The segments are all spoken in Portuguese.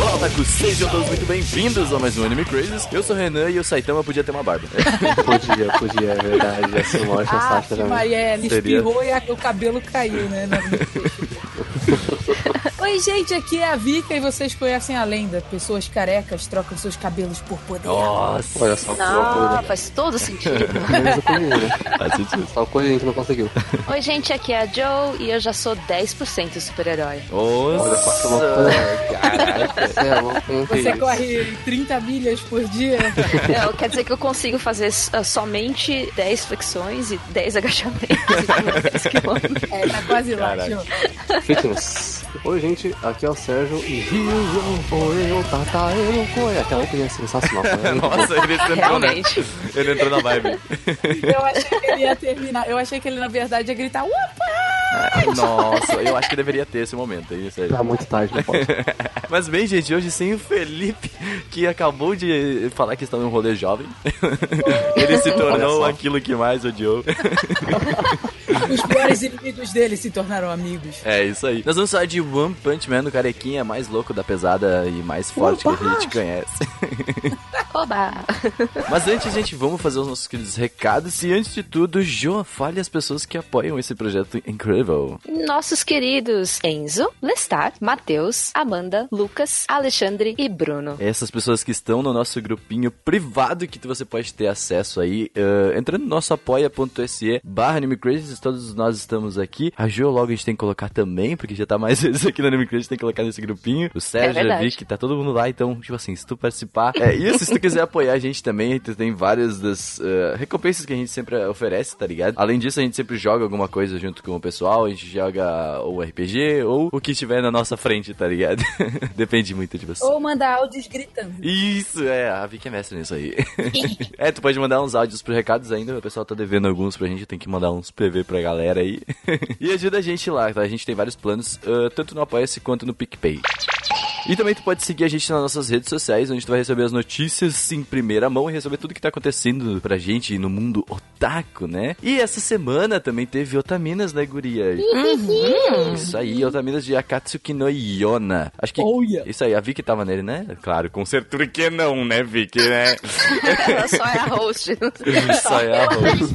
Olá, Otaku, sejam todos muito bem-vindos a mais um Anime Crazes. Eu sou o Renan e o Saitama podia ter uma barba. Podia, podia, é verdade. Ia ser uma ótima Ah, que também. Maria, Seria. espirrou e a- o cabelo caiu, né? Oi, gente, aqui é a Vika e vocês conhecem a lenda. Pessoas carecas trocam seus cabelos por poder. Nossa, Olha só que Não, loucura. faz todo sentido. Né? faz sentido. Só o Corinho que não conseguiu. Oi, gente, aqui é a Joe e eu já sou 10% super-herói. Olha loucura. Nossa, caraca. Você corre 30 milhas por dia. Não, quer dizer que eu consigo fazer ah, somente 10 flexões e 10 agachamentos e 10 quilômetros. É, tá quase lá, isso? Fitness. Oi, gente. Aqui é o Sérgio. E Rio, foi tata, eu, foi. Aquela criança sensacional. né? Nossa, ele entrou, né? Realmente. Ele entrou na vibe. Eu achei que ele ia terminar. Eu achei que ele, na verdade, ia gritar Upa! Nossa, eu acho que deveria ter esse momento aí, sério. Tá muito tarde, não pode. Mas bem, gente, hoje sem o Felipe, que acabou de falar que está num rolê jovem. Ele se tornou aquilo que mais odiou. Os piores inimigos dele se tornaram amigos. É isso aí. Nós vamos falar de One Punch Man, o carequinha mais louco da pesada e mais forte que a gente conhece. Oba! Mas antes, gente, vamos fazer os nossos queridos recados. E antes de tudo, João, fale as pessoas que apoiam esse projeto incrível. Nossos queridos Enzo, Lestar, Matheus, Amanda, Lucas, Alexandre e Bruno. Essas pessoas que estão no nosso grupinho privado que você pode ter acesso aí, eh, entrando no nosso apoia.se barra Todos nós estamos aqui. A Jo logo a gente tem que colocar também, porque já tá mais vezes aqui no AnimeCrazy, tem que colocar nesse grupinho. O Sérgio, a verdade. Vicky, tá todo mundo lá, então, tipo assim, se tu participar... É isso, se tu quiser apoiar a gente também, tu tem várias das eh, recompensas que a gente sempre oferece, tá ligado? Além disso, a gente sempre joga alguma coisa junto com o pessoal, a gente joga ou RPG ou o que estiver na nossa frente, tá ligado? Depende muito de você. Ou mandar áudios gritando. Isso, é, a Vicky é mestre nisso aí. é, tu pode mandar uns áudios pro recados ainda, o pessoal tá devendo alguns pra gente, tem que mandar uns PV pra galera aí. e ajuda a gente lá, tá? A gente tem vários planos, ah, tanto no Apoia-se quanto no PicPay. E também tu pode seguir a gente nas nossas redes sociais, onde tu vai receber as notícias em primeira mão e receber tudo que tá acontecendo pra gente no mundo otaku, né? E essa semana também teve Otaminas, né, guria? Isso aí, Otaminas de Akatsuki no Yona. Acho que... Oh, yeah. Isso aí, a Vicky tava nele, né? Claro, com certeza que não, né, Vicky, né? Ela só é a host. Aí, é a host.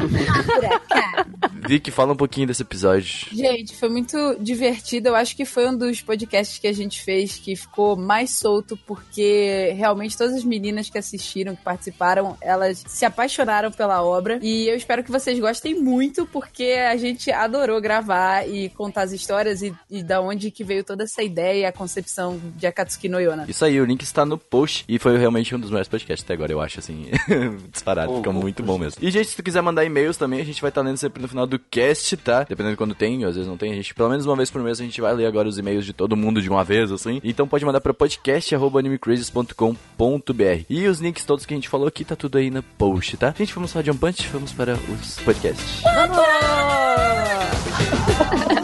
Vicky, fala um pouquinho desse episódio. Gente, foi muito divertido. Eu acho que foi um dos podcasts que a gente fez que ficou mais solto, porque realmente todas as meninas que assistiram, que participaram, elas se apaixonaram pela obra. E eu espero que vocês gostem muito, porque a gente adorou gravar e contar as histórias e, e da onde que veio toda essa ideia e a concepção de Akatsuki no Yona. Isso aí, o link está no post e foi realmente um dos melhores podcasts até agora, eu acho, assim, disparado, Oh, fica oh, muito bom mesmo. E, gente, se tu quiser mandar e-mails também, a gente vai estar lendo sempre no final do cast, tá? Dependendo de quando tem, às vezes não tem, a gente, pelo menos uma vez por mês, a gente vai ler agora os e-mails de todo mundo de uma vez, assim. Então pode mandar pra podcast.animecrazes.com.br E os links todos que a gente falou aqui, tá tudo aí no post, tá? Gente, vamos falar de um punch, vamos para os podcasts.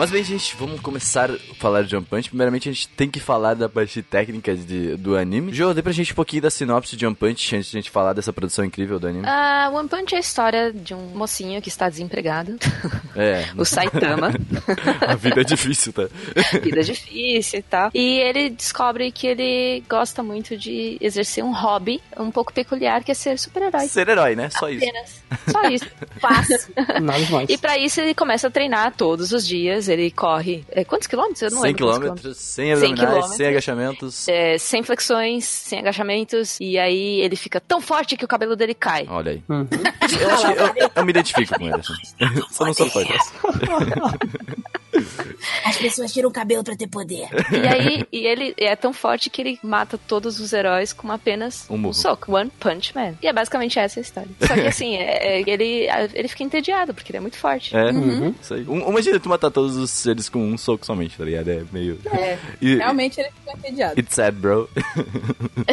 Mas bem, gente, vamos começar a falar de One Punch. Primeiramente, a gente tem que falar da parte técnica de- do anime. Jô, dê pra gente um pouquinho da sinopse de One Punch antes de a gente falar dessa produção incrível do anime. Ah, One Punch é a história de um mocinho que está desempregado, É, o Saitama. a vida é difícil, tá? vida difícil e tal. E ele descobre que ele gosta muito de exercer um hobby um pouco peculiar, que é ser super-herói. Ser herói, né? Só isso. Apenas. Só isso. Fácil. Nada demais. E pra isso ele começa a treinar todos os dias. Ele corre. É, quantos quilômetros? Eu não 100 lembro. quantos quilômetros, 100 100 abdominais, 100 quilômetros. agachamentos. É, sem flexões, sem agachamentos. E aí ele fica tão forte que o cabelo dele cai. Olha aí. Uhum. Eu, acho que eu, eu me identifico com ele. assim. Só não sou forte. As pessoas tiram o cabelo pra ter poder. E aí, e ele é tão forte que ele mata todos os heróis com apenas Um um, soco. One Punch Man. E é basicamente essa a história. Só que assim, é- é- ele, ele fica entediado, porque ele é muito forte. É, Uhum. isso aí. Um, imagina tu matar todos os seres com um soco somente, tá ligado? É meio. É, E- realmente ele fica entediado. It's sad, bro.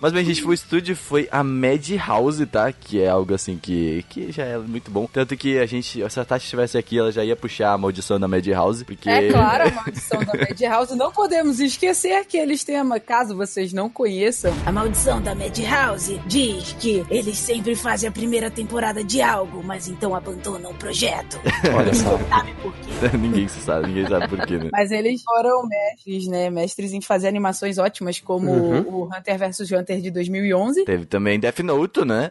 Mas bem, gente, o estúdio foi a Madhouse, tá? Que é algo assim que, que já é muito bom. Tanto que a gente, se a Tati estivesse aqui, ela já ia puxar a maldição da Madhouse, porque. É claro, a maldição da Madhouse. Não podemos esquecer aqueles temas, caso vocês não conheçam. A maldição da Madhouse diz que eles sempre fazem a primeira temporada de algo, mas então abandonam o projeto. Olha só. Sabe por quê? ninguém se sabe, ninguém sabe por quê, né? Mas eles foram mestres, né? Mestres em fazer animações ótimas, como Uhum. o Hunter vs Hunter de 2011. Teve também Death Note, né?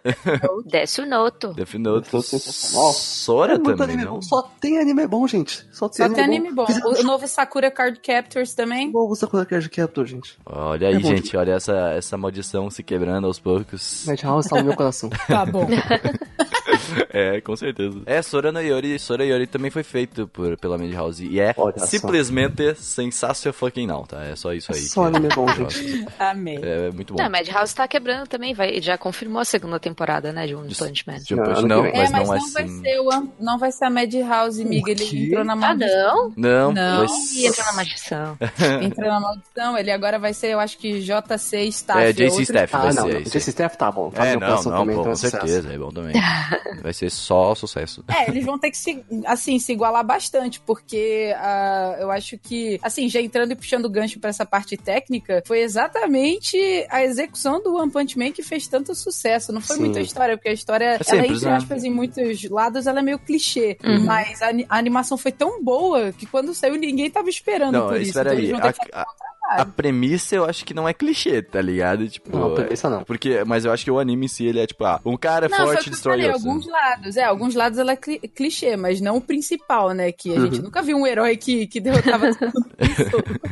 Death Note. Death Note sensacional. Sora É também, anime não? bom. Só tem anime bom, gente. Só tem Só anime tem anime bom. Fizeram O novo Sakura Card Captors também. Bom, você com Card Captor, gente. Olha aí, É bom gente, olha essa, essa maldição se quebrando aos poucos. Madhouse tá no meu coração. Tá bom. É, com certeza. É, Sora no Yori, Sora Yori também foi feito por, pela Madhouse. E é Olha só. simplesmente sensacional fucking não, tá? É só isso aí. Só que- anime bom, gente. Amei. É, é muito bom. Não, Madhouse tá quebrando também, vai, já confirmou a segunda temporada, né, de One Punch Man. Jump Não, não, mas, é, mas não não, é vai assim. ser o, não vai ser a Madhouse, amiga. Ele quê? entrou na Ah, maldição. não? Não, Não. vai Ih, entra na maldição. Entrou na maldição. Ele agora vai ser, eu acho que JC Staff. É, JC Staff vai Ah, ser não. não. Esse staff tá bom. Tá É, não, não, também, pô, então com é certeza, é bom também. Vai ser só sucesso. É, eles vão ter que se, assim, se igualar bastante, porque ah, eu acho que, assim, já entrando e puxando o gancho pra essa parte técnica, foi exatamente a execução do One Punch Man que fez tanto sucesso. Não foi Sim. muita história, porque a história, ela, simples, entre né? aspas, em muitos lados, ela é meio clichê. Uhum. Mas a, a animação foi tão boa que quando saiu ninguém tava esperando Não, por isso. Então aí. A, a- a premissa eu acho que não é clichê, tá ligado? Tipo, Não, premissa não. Porque, mas eu acho que o anime em si, ele é tipo, ah, um cara Não, foi o forte eu destrói outros. alguns lados. É, alguns lados ela é cli- clichê, mas não o principal, né? Que a Uhum. gente nunca viu um herói que, que derrotava todo mundo.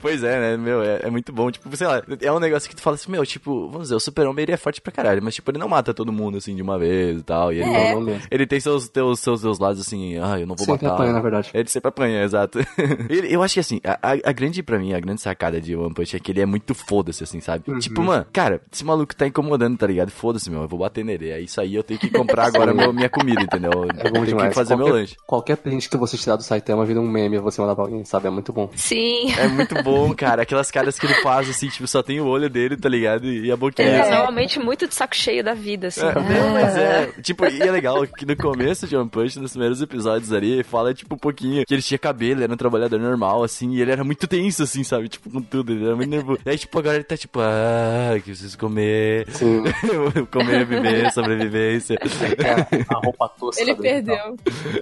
Pois é, né, meu, é, é muito bom. Tipo, sei lá, é um negócio que tu fala assim, meu, tipo, vamos dizer, o super-homem ele é forte pra caralho, mas tipo, ele não mata todo mundo assim de uma vez e tal. E ele, É. Não, não ele tem seus, teus, seus, seus lados assim, ah, eu não vou Sempre matar. apanha, na verdade. Ele sempre apanha, exato. Ele- eu acho que assim, a, a- a grande, pra mim, a grande sacada de One Punch é que ele é muito foda-se, assim, sabe? Uhum. Tipo, mano, cara, esse maluco tá incomodando, tá ligado? Foda-se, meu, eu vou bater nele. É isso aí, eu tenho que comprar agora meu- minha comida, entendeu? É eu bom tenho demais. que fazer qualquer, meu lanche. Qualquer print que você tirar do Saitama vira um meme você mandar pra alguém, sabe? É muito bom. Sim. É muito bom, cara. Aquelas caras que ele faz, assim, tipo, só tem o olho dele, tá ligado? E a boquinha. Ele é assim. normalmente muito de saco cheio da vida, assim. É, não, mas é. Tipo, e é legal que no começo de One Punch, nos primeiros episódios ali, fala, tipo, um pouquinho que ele tinha cabelo, ele era um trabalhador normal, assim, e ele era muito tenso, assim, sabe? Tipo, com tudo, ele era muito nervoso. Aí, tipo, agora ele tá tipo, ah, que preciso comer. Sim. comer, viver, sobrevivência. É, a roupa tosca. Ele perdeu.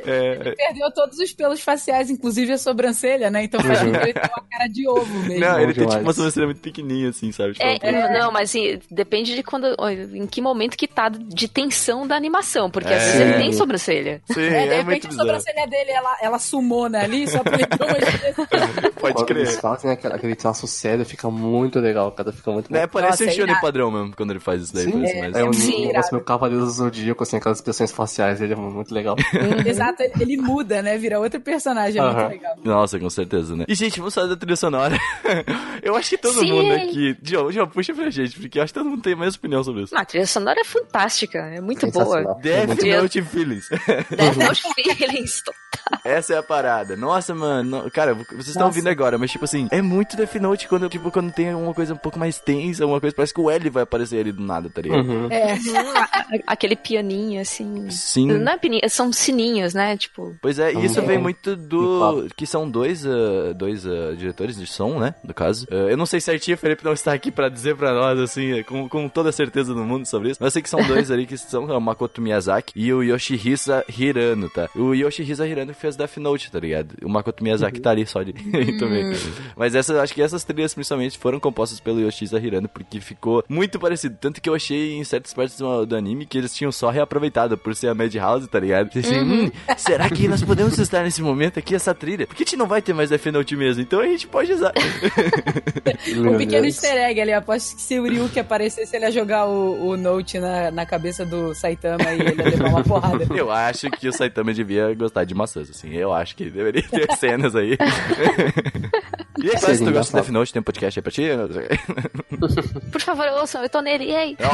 É, Ele perdeu todos os pelos faciais, inclusive a sobrancelha, né? Então faz que ele tenha uma cara de ovo mesmo. não, bom ele tem tipo uma sobrancelha muito pequenininha, assim, sabe? Tipo, É, uma- não, mas assim, depende de quando, em que momento que tá de tensão da animação, porque É. às vezes ele tem sobrancelha. Sim, É, de é, repente muito a bizarro. sobrancelha dele, ela, ela sumou né, ali, só pra ele ter uma expressão. Pode Quando eles crer. fazem aquele traço sério, fica muito legal, cara. Fica muito bom. É, parece Nossa, um é Shonen irado. padrão mesmo, quando ele faz isso daí. Sim, é, mais- é um Sim, negócio irado. meio cavaleiro zodíaco, assim, aquelas expressões faciais dele é muito legal. Exato, ele, ele muda, né? Vira outro personagem, é Aham. muito legal. Nossa, com certeza, né? E, gente, vamos falar da trilha sonora. eu acho que todo Sim. mundo aqui. Joe, Joe, puxa pra gente, porque eu acho que todo mundo tem a mesma opinião sobre isso. Ah, A trilha sonora é fantástica, é muito boa. Death muito bom. Note Feelings. Death Note Feelings. Essa é a parada. Nossa, mano. não- cara, vocês estão ouvindo agora, mas tipo assim, é muito Death Note quando, tipo, quando tem uma coisa um pouco mais tensa, uma coisa, parece que o L vai aparecer ali do nada, tá ligado? Uhum. É, Aquele pianinho, assim. Sim. Não é pianinho, são sininhos, né? Tipo. Pois é, e isso Uhum. vem muito do. Que são dois, ah, dois ah, diretores de som, né? No caso. Ah, eu não sei certinho, o Felipe não está aqui pra dizer pra nós, assim, com, com toda a certeza do mundo sobre isso. Mas eu sei que são dois ali que são é o Makoto Miyazaki e o Yoshihisa Hirano, tá? O Yoshihisa Hirano que fez Death Note, tá ligado? O Makoto Miyazaki tá ali só ali também. Mas essas, acho que essas trilhas principalmente foram compostas pelo Yoshihisa Hirano porque ficou muito parecido. Tanto que eu achei em certas partes do, do anime que eles tinham só reaproveitado por ser a Madhouse, tá ligado? Assim, hum, será que nós podemos estar nesse momento aqui, essa trilha? Por que a gente não vai ter mais Note mesmo? Então a gente pode usar. Um pequeno easter egg ali. Aposto que se o Ryuki aparecesse, ele ia jogar o, o Note na, na cabeça do Saitama e ele ia levar uma porrada. Eu acho que o Saitama devia gostar de maçãs, assim. Eu acho que deveria ter cenas aí. e aí, Seria Clássico, tu gosta de engraçado. Death Note? Tem um podcast aí pra ti? Por favor, ouçam, eu tô nele, ei!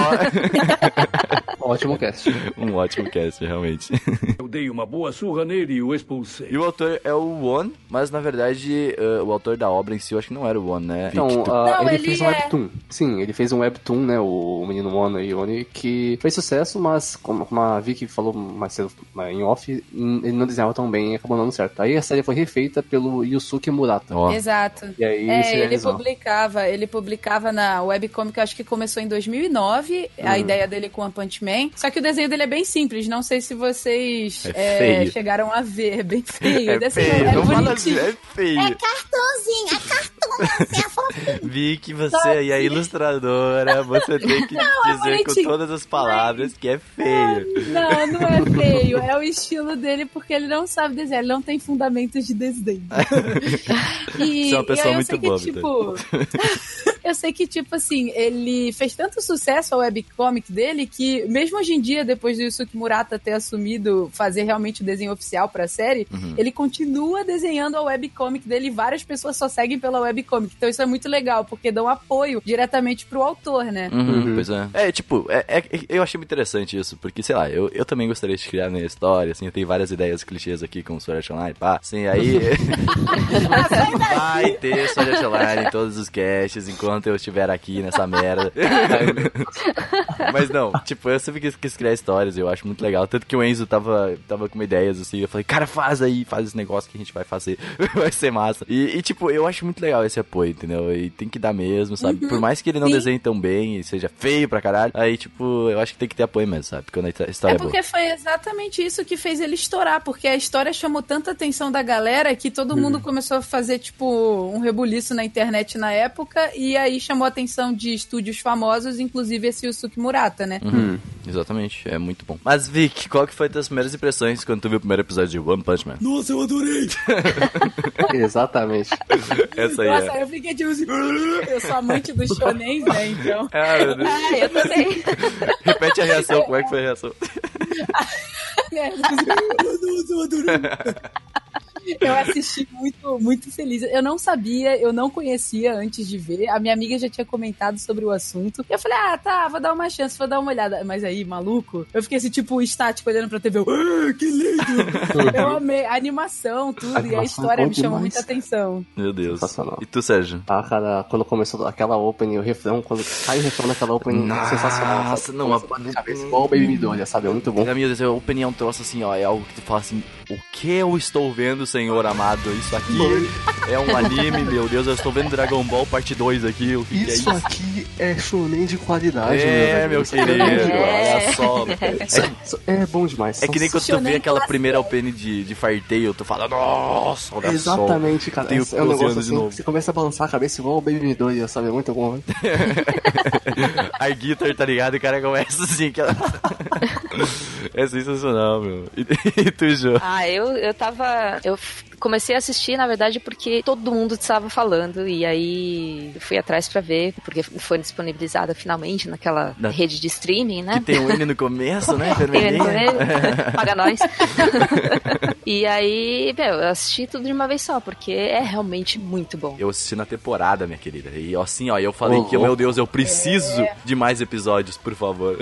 Ótimo cast. um ótimo cast, realmente. Eu dei uma boa surra nele e o expulsei. E o autor é o One, mas na verdade eh, o autor da obra em si eu acho que não era o One, né? Então, ah, Não, ele, ele fez um é- webtoon. Sim, ele fez um webtoon, né? O menino Mono e Oni, que fez sucesso, mas como a Vicky falou mais cedo né, em off, ele não desenhava tão bem e acabou não dando certo. Aí a série foi refeita pelo Yusuke Murata. Ó, Exato. E aí É, se ele realizou. publicava, ele publicava na webcomic, acho que começou em 2009, a Hum. ideia dele com One Punch Man. Só que o desenho dele é bem simples, não sei se vocês É é, chegaram a ver, é bem feio. é desenho feio, é não fala assim, é feio. Cartãozinho, é cartão, você é fofinho. Vic, você aí é ilustradora, você tem que dizer com todas as palavras que é feio. Não, não é feio, é o estilo dele porque ele não sabe desenhar, ele não tem fundamentos de desenho. E, Você é uma pessoa eu muito sei que, tipo, eu sei que, tipo assim, ele fez tanto sucesso a webcomic dele que, mesmo hoje em dia, depois do Yusuke Murata ter assumido fazer realmente o desenho oficial pra série, Uhum. ele continua desenhando a webcomic dele e várias pessoas só seguem pela webcomic. Então isso é muito legal, porque dão apoio diretamente pro autor, né? Uhum, Uhum. Pois é. É, tipo, é, é- eu achei muito interessante isso, porque, sei lá, eu, eu também gostaria de criar minha história, assim, eu tenho várias ideias clichês aqui com o Sword Art Online, pá, assim, aí vai ter Art Online em todos os casts enquanto eu estiver aqui nessa merda. Mas não, tipo, eu sempre quis, quis criar histórias, eu acho muito legal, tanto que o Enzo tava, tava com ideias, assim, eu falei, cara, faz aí, faz esse negócio que a gente vai fazer, vai ser massa. E, e, tipo, eu acho muito legal esse apoio, entendeu? E tem que dar mesmo, sabe? Por mais que ele não Sim. desenhe tão bem e seja feio pra caralho, aí, tipo, eu acho que tem que ter apoio mesmo, sabe? Quando a história É é, boa. porque foi exatamente isso que fez ele estourar, porque a história chamou tanta atenção da galera que todo Uhum. mundo começou a fazer, tipo, um rebuliço na internet na época, e aí chamou a atenção de estúdios famosos, inclusive esse Yusuke Murata, né? Uhum, Exatamente, é muito bom. Mas, Vic, qual que foi as tuas primeiras impressões quando tu viu o primeiro episódio de One Punch Man? Nossa, eu adorei! Exatamente. Essa aí Nossa, é. eu fiquei tipo assim, eu sou amante dos shonens, né, então... Ah, meu Deus. Ah, eu também. Repete a reação, como é que foi a reação? Nossa, eu adorei. Eu assisti muito, muito feliz. Eu não sabia, eu não conhecia antes de ver. A minha amiga já tinha comentado sobre o assunto. Eu falei, ah, tá, vou dar uma chance, vou dar uma olhada. Mas aí, maluco, eu fiquei assim, tipo, estático, olhando pra TV. Eu, ah, que lindo! eu amei a animação, tudo, A e a animação história me chamou demais. muita atenção. Meu Deus. Sensacional. E tu, Sérgio? Ah, cara, quando começou aquela opening, o refrão, quando cai o refrão daquela opening, Nossa, sensacional. sabe? não, a- cabeça, igual o Baby Midoriya, sabe? É muito bom. Meu Deus, a opinião é um troço assim, ó, é algo que tu fala assim, o que eu estou vendo, senhor amado? Isso aqui é um anime, meu Deus, eu estou vendo Dragon Ball parte 2 aqui, o que, que é Isso isso? aqui é shonen de qualidade, É, meu é querido, demais. olha só. Isso É bom demais. É que nem quando tu vê aquela primeira opening de, de Firetail, tu fala, nossa, olha Exatamente, cara. Tenho É um 12 negócio assim, você começa a balançar a cabeça igual o Baby Midoriya, sabe? É muito bom, só. A guitar, tá ligado? E o cara começa assim, que ela... É sensacional, meu. E, e tu, Jô? Ah, eu, eu tava. Eu comecei a assistir, na verdade, porque todo mundo estava falando. E aí eu fui atrás pra ver, porque foi disponibilizada finalmente naquela Na- rede de streaming, né? Que tem um N no começo, né? Tem Vermelhinho. Paga nós. e aí, meu, eu assisti tudo de uma vez só, porque é realmente muito bom. Eu assisti na temporada, minha querida. E assim, ó, eu falei Ô, que, louco. meu Deus, eu preciso de mais episódios, por favor.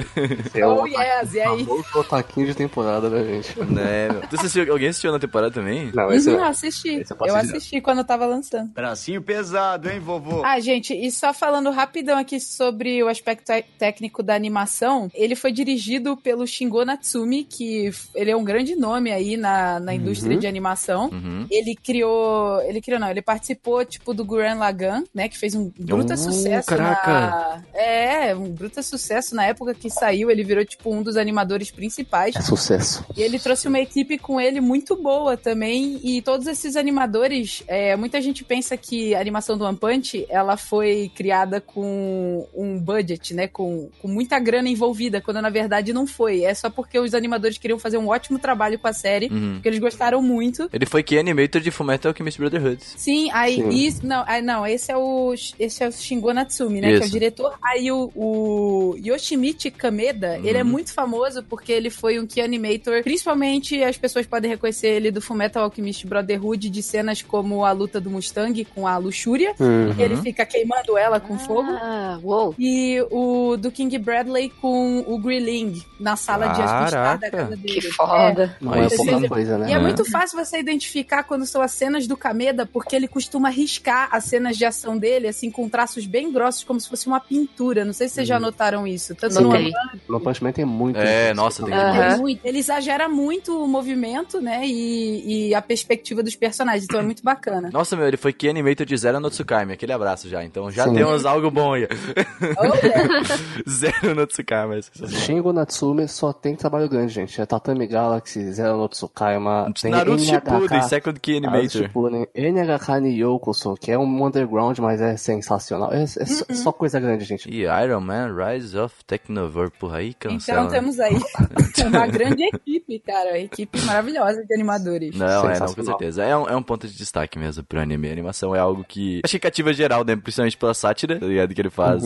É Oh, o yes, e aí? otaquinho de temporada, né, gente? né, meu? Tu assistiu, alguém assistiu na temporada também? Não, esse Uhum, é... assisti. eu Eu assisti quando eu tava lançando. Bracinho pesado, hein, vovô? Ah, gente, e só falando rapidão aqui sobre o aspecto técnico da animação, ele foi dirigido pelo Shingo Natsumi, que ele é um grande nome aí na, na indústria de animação. Uhum. Ele criou. Ele criou, não, ele participou, tipo, do Gurren Lagann, né? Que fez um bruta Oh, sucesso caraca. na. É, um bruta sucesso na época que saiu. Ele virou, tipo, um dos animadores principais. É sucesso. E ele trouxe uma equipe com ele muito boa também. E todos esses animadores, é, muita gente pensa que a animação do One Punch ela foi criada com um budget, né? Com, com muita grana envolvida, quando na verdade não foi. É só porque os animadores queriam fazer um ótimo trabalho com a série, Uhum. porque eles gostaram muito. Ele foi key animator de Fullmetal Alchemist Brotherhood. Sim, aí Sim. isso. Não, aí, não, esse é o. Esse é o Shingo Natsumi, né? Que é Isso. o diretor. Aí o, o Yoshimichi Kameda, ele é Uhum. muito famoso porque ele foi um key animator. Principalmente as pessoas podem reconhecer ele do Fullmetal Alchemist Brotherhood de cenas como a luta do Mustang com a Luxúria. Hum. Ele fica queimando ela com fogo. Ah, uou. E o do King Bradley com o Grilling na sala de Caraca. estar da casa dele. Que foda. Não Aí é sim. pouca coisa, né? E é É. muito fácil você identificar quando são as cenas do Kameda, porque ele costuma riscar as cenas de ação dele, assim, com traços bem grossos, como se fosse uma pintura. Não sei se vocês já notaram isso. Tanto no Notei. No Punch Man tem muito. É, isso. nossa, tem é muito. Ele exagera muito o movimento, né? E, e a perspectiva dos personagens. Então é muito bacana. Nossa, meu, ele foi key animator de Zero no. Aquele abraço já. Então já Sim. temos algo bom aí. Zero no Tsukaimi. é. Shingo Natsume só tem trabalho grande, gente. É Tatami Galaxy, Zero no Tsukaima, tem Naruto Shippuden, NHK, Second Key Animator. Shippuden, NHK ni Yokoso, que é um underground, mas é sensacional. É, é só- Uhum. só coisa grande, gente. E Iron Man, Rise of Technovore. Porra, aí cancela. então temos aí uma grande equipe, cara. Equipe maravilhosa de animadores. Não, é, não, com Sensacional. Certeza. É um, é um ponto de destaque mesmo pro anime. A animação é algo que acho que cativa geral, né? Principalmente pela sátira, tá ligado? Que ele faz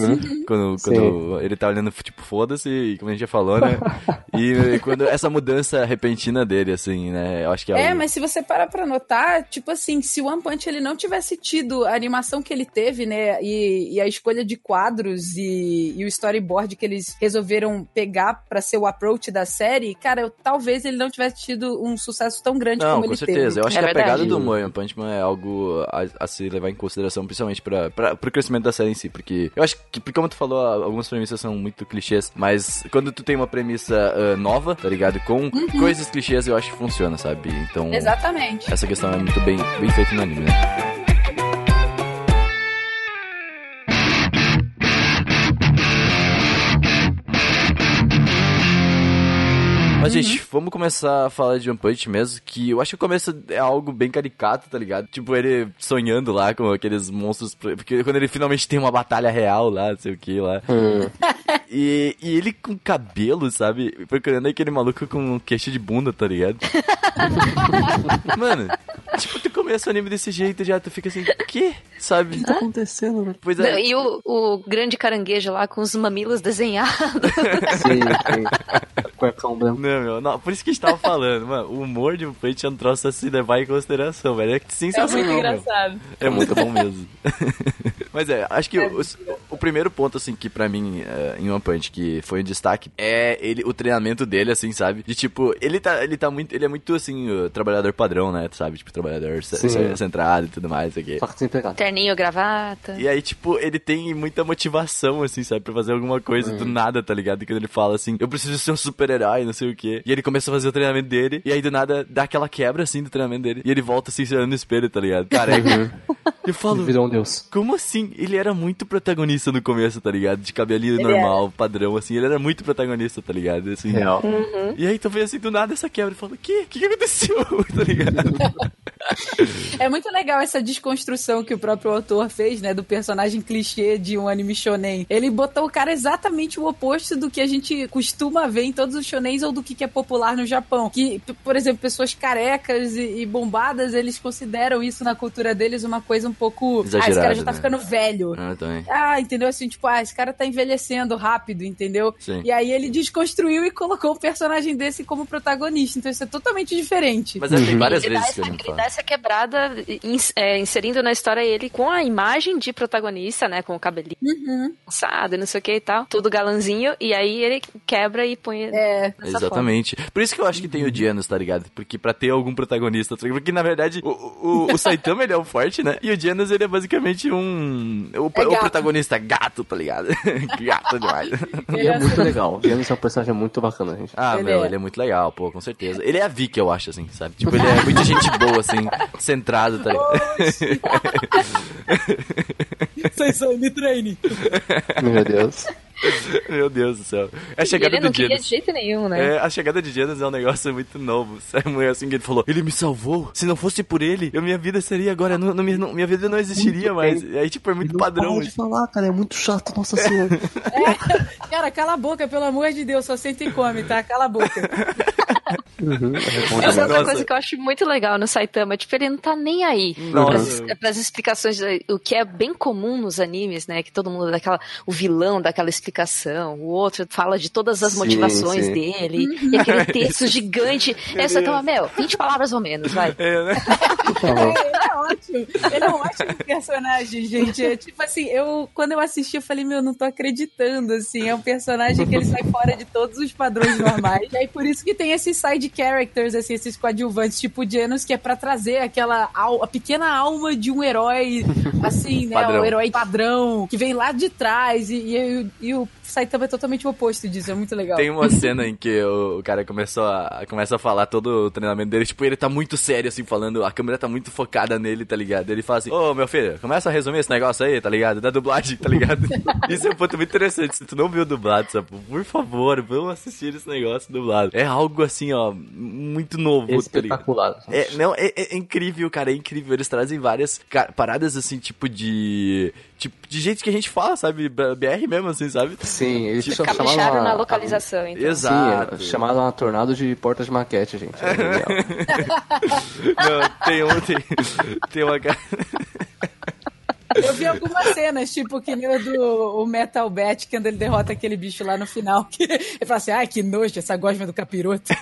quando, quando ele tá olhando, tipo, foda-se, como a gente já falou, né? e quando essa mudança repentina dele, assim, né? Eu acho que é, É, algo... mas se você parar pra notar, tipo assim, se o One Punch ele não tivesse tido a animação que ele teve, né, e, e a escolha de quadros e, e o storyboard que eles resolveram pegar pra ser o approach da série, cara, eu- talvez ele não tivesse tido um sucesso tão grande Não, como com ele certeza. teve. Eu acho É a pegada verdade. do One Punch Man é algo a, a se levar em consideração, principalmente pra, pra, pro crescimento da série em si. Porque eu acho que, como tu falou, algumas premissas são muito clichês, mas quando tu tem uma premissa ah, nova, tá ligado? Com coisas clichês, eu acho que funciona, sabe? Então, Exatamente. essa questão é muito bem, bem feita no anime, né? Mas, gente, vamos começar a falar de One Punch mesmo, que eu acho que o começo é algo bem caricato, tá ligado? Tipo, ele sonhando lá com aqueles monstros, porque quando ele finalmente tem uma batalha real lá, não sei o que lá. E, e ele com cabelo, sabe? Procurando aquele maluco com queixo de bunda, tá ligado? Mano, tipo, tu começa o anime desse jeito já, tu fica assim, o quê? Sabe? O que tá acontecendo, velho? Pois é. E o, o grande caranguejo lá com os mamilos desenhados. Sim, sim. Cuecão branco. Não, meu, não, por isso que a gente tava falando, mano, o humor de um Punch é um troço a se levar em consideração, velho. É É muito sensacional, meu. engraçado. É muito bom mesmo. Mas é, acho que o, o primeiro ponto, assim, que pra mim, é, em One Punch, que foi um destaque, é ele, o treinamento dele, assim, sabe? De tipo, ele tá, ele tá muito, ele é muito, assim, o trabalhador padrão, né? Sabe? Tipo, trabalhador Sim. centrado e tudo mais, aqui. Só que desempregado. Terninho, gravata. E aí, tipo, ele tem muita motivação, assim, sabe? Pra fazer alguma coisa do nada, tá ligado? Quando ele fala assim, eu preciso ser um super-herói, não sei o quê. E ele começa a fazer o treinamento dele, e aí do nada dá aquela quebra, assim, do treinamento dele. E ele volta, assim, se olhando no espelho, tá ligado? Careca. Eu falo, Virou um deus. como assim? Ele era muito protagonista no começo, tá ligado? De cabelinho Ele normal, padrão, assim. Ele era muito protagonista, tá ligado? Assim. Real. E aí tu vê assim, do nada, essa quebra. E fala, o quê? O que, que aconteceu? tá ligado? É muito legal essa desconstrução que o próprio autor fez, né, do personagem clichê de um anime shonen. Ele botou o cara exatamente o oposto do que a gente costuma ver em todos os shonens ou do que que é popular no Japão. Que, por exemplo, pessoas carecas e, e bombadas, eles consideram isso na cultura deles uma coisa um pouco... ah, esse cara Exagerado, já tá né? ficando velho. ah, também. Ah, entendeu? Assim, tipo, ah, esse cara tá envelhecendo rápido, entendeu? Sim. E aí ele desconstruiu e colocou um personagem desse como protagonista. Então isso é totalmente diferente. Mas é, tem várias Ele dá, vezes que ele falo. dá essa quebrada, é, inserindo na história ele com a imagem de protagonista, né? Com o cabelinho Uhum. cansado, não sei o que e tal. Tudo galanzinho. E aí ele quebra e põe É. dessa Exatamente. Por isso que eu acho que tem o Janus, tá ligado? Porque pra ter algum protagonista, tá porque na verdade o, o, o Saitama ele é o forte, né? E o Janus ele é basicamente um. O, É o protagonista gato, tá ligado? gato demais. E é muito legal. O Giannis é um personagem muito bacana, gente. Ah, Ele meu, é. ele é muito legal, pô, com certeza. Ele é a Vicky, eu acho, assim, sabe? Tipo, ele é muita gente boa, assim, centrado, tá ligado? Vocês são me treine. Meu Deus. Meu Deus do céu. A E chegada ele não do queria Janus. de jeito nenhum, né? É, a chegada de Janus é um negócio muito novo. Sabe, assim que ele falou, ele me salvou. Se não fosse por ele, eu, minha vida seria agora. Não, não, não- minha vida não existiria Muito mais. bem. Aí, tipo, é muito Não padrão. para de falar, cara. É muito chato, nossa senhora. Cara, cala a boca, pelo amor de Deus, só senta e come, tá? Cala a boca. Uhum, é Essa é outra coisa que eu acho muito legal no Saitama. Tipo, ele não tá nem aí Nossa. pras, pras explicações. O que é bem comum nos animes, né? Que todo mundo dá aquela. O vilão dá aquela o outro fala de todas as Sim, motivações sim. dele. E aquele texto gigante. É, Saitama, meu, 20 palavras ou menos, vai. É, né? Favor. Ele é ótimo. Ele é um ótimo personagem, gente. É, tipo assim, eu quando eu assisti, eu falei, meu, não tô acreditando, assim. É um personagem que ele sai fora de todos os padrões normais. E aí, por isso que tem esses side characters, assim, esses coadjuvantes, tipo o Janus, que é pra trazer aquela a pequena alma de um herói, assim, né? Padrão. O herói padrão, que vem lá de trás. E, e, e o Saitama é totalmente o oposto disso. É muito legal. Tem uma cena em que o, o cara começou a, começa a falar todo o treinamento dele, tipo, ele tá muito sério, assim, falando, a câmera tá muito focada nele, tá ligado? Ele fala assim, ô, meu filho, começa a resumir esse negócio aí, tá ligado? Da dublagem, tá ligado? Isso é um ponto muito interessante, se tu não viu dublado, sabe? Por favor, vamos assistir esse negócio dublado. É algo, assim, ó, muito novo, tá? Espetacular. É, não, é, é incrível, cara, é incrível. Eles trazem várias paradas, assim, tipo de... Tipo, de jeito que a gente fala, sabe? BR mesmo, assim, sabe? Sim, eles Tipo, ch- Capricharam chamaram na a- localização, então. Exato. Sim, chamaram a tornado de porta de maquete, gente. É. Não, tem um, tem, tem uma cara... Eu vi algumas cenas, tipo, que nem o do o Metal Bat, quando ele derrota aquele bicho lá no final, que ele fala assim, ai, que nojo, essa gosma do capiroto.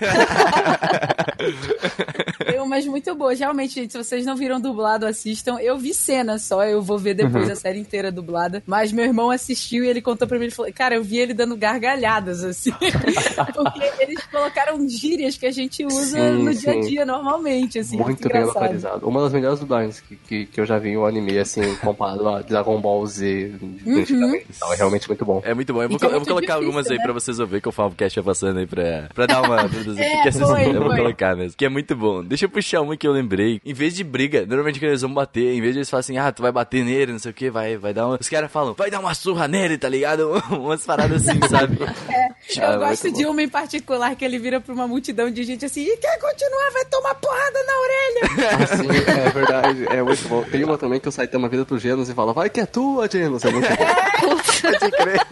Tem umas muito boas. Realmente, gente, se vocês não viram dublado, assistam. Eu vi cena só, eu vou ver depois a série inteira dublada. Mas meu irmão assistiu e ele contou pra mim, ele falou, cara, eu vi ele dando gargalhadas, assim. Porque eles colocaram gírias que a gente usa Sim, no dia a sim. dia, normalmente, assim. Muito bem engraçado. localizado. Uma das melhores dublagens que, que, que eu já vi em um anime, assim, comparado a Dragon Ball Z Uhum. Então, é realmente muito bom. É muito bom. Eu vou, que é eu vou colocar difícil, algumas aí né? pra vocês ouvir que o Favocast vai passando aí pra, pra dar uma. Pra dizer É, que assistir. foi, eu vou foi. colocar mesmo. Que é muito bom. Deixa eu puxar uma que eu lembrei. Em vez de briga, normalmente quando eles vão bater, em vez de eles falarem assim, ah, tu vai bater nele, não sei o que, vai, vai dar uma. Os caras falam, vai dar uma surra nele, tá ligado? Umas paradas assim, sabe? Eu Ah, gosto muito de bom. uma em particular que ele vira pra uma multidão de gente assim, e quer continuar, vai tomar porrada na orelha. Ah, sim, é verdade. É muito bom. Tem uma também que o Saitama vira pro Genos e fala, vai que é tua, Genos. É muito bom. Pode crer.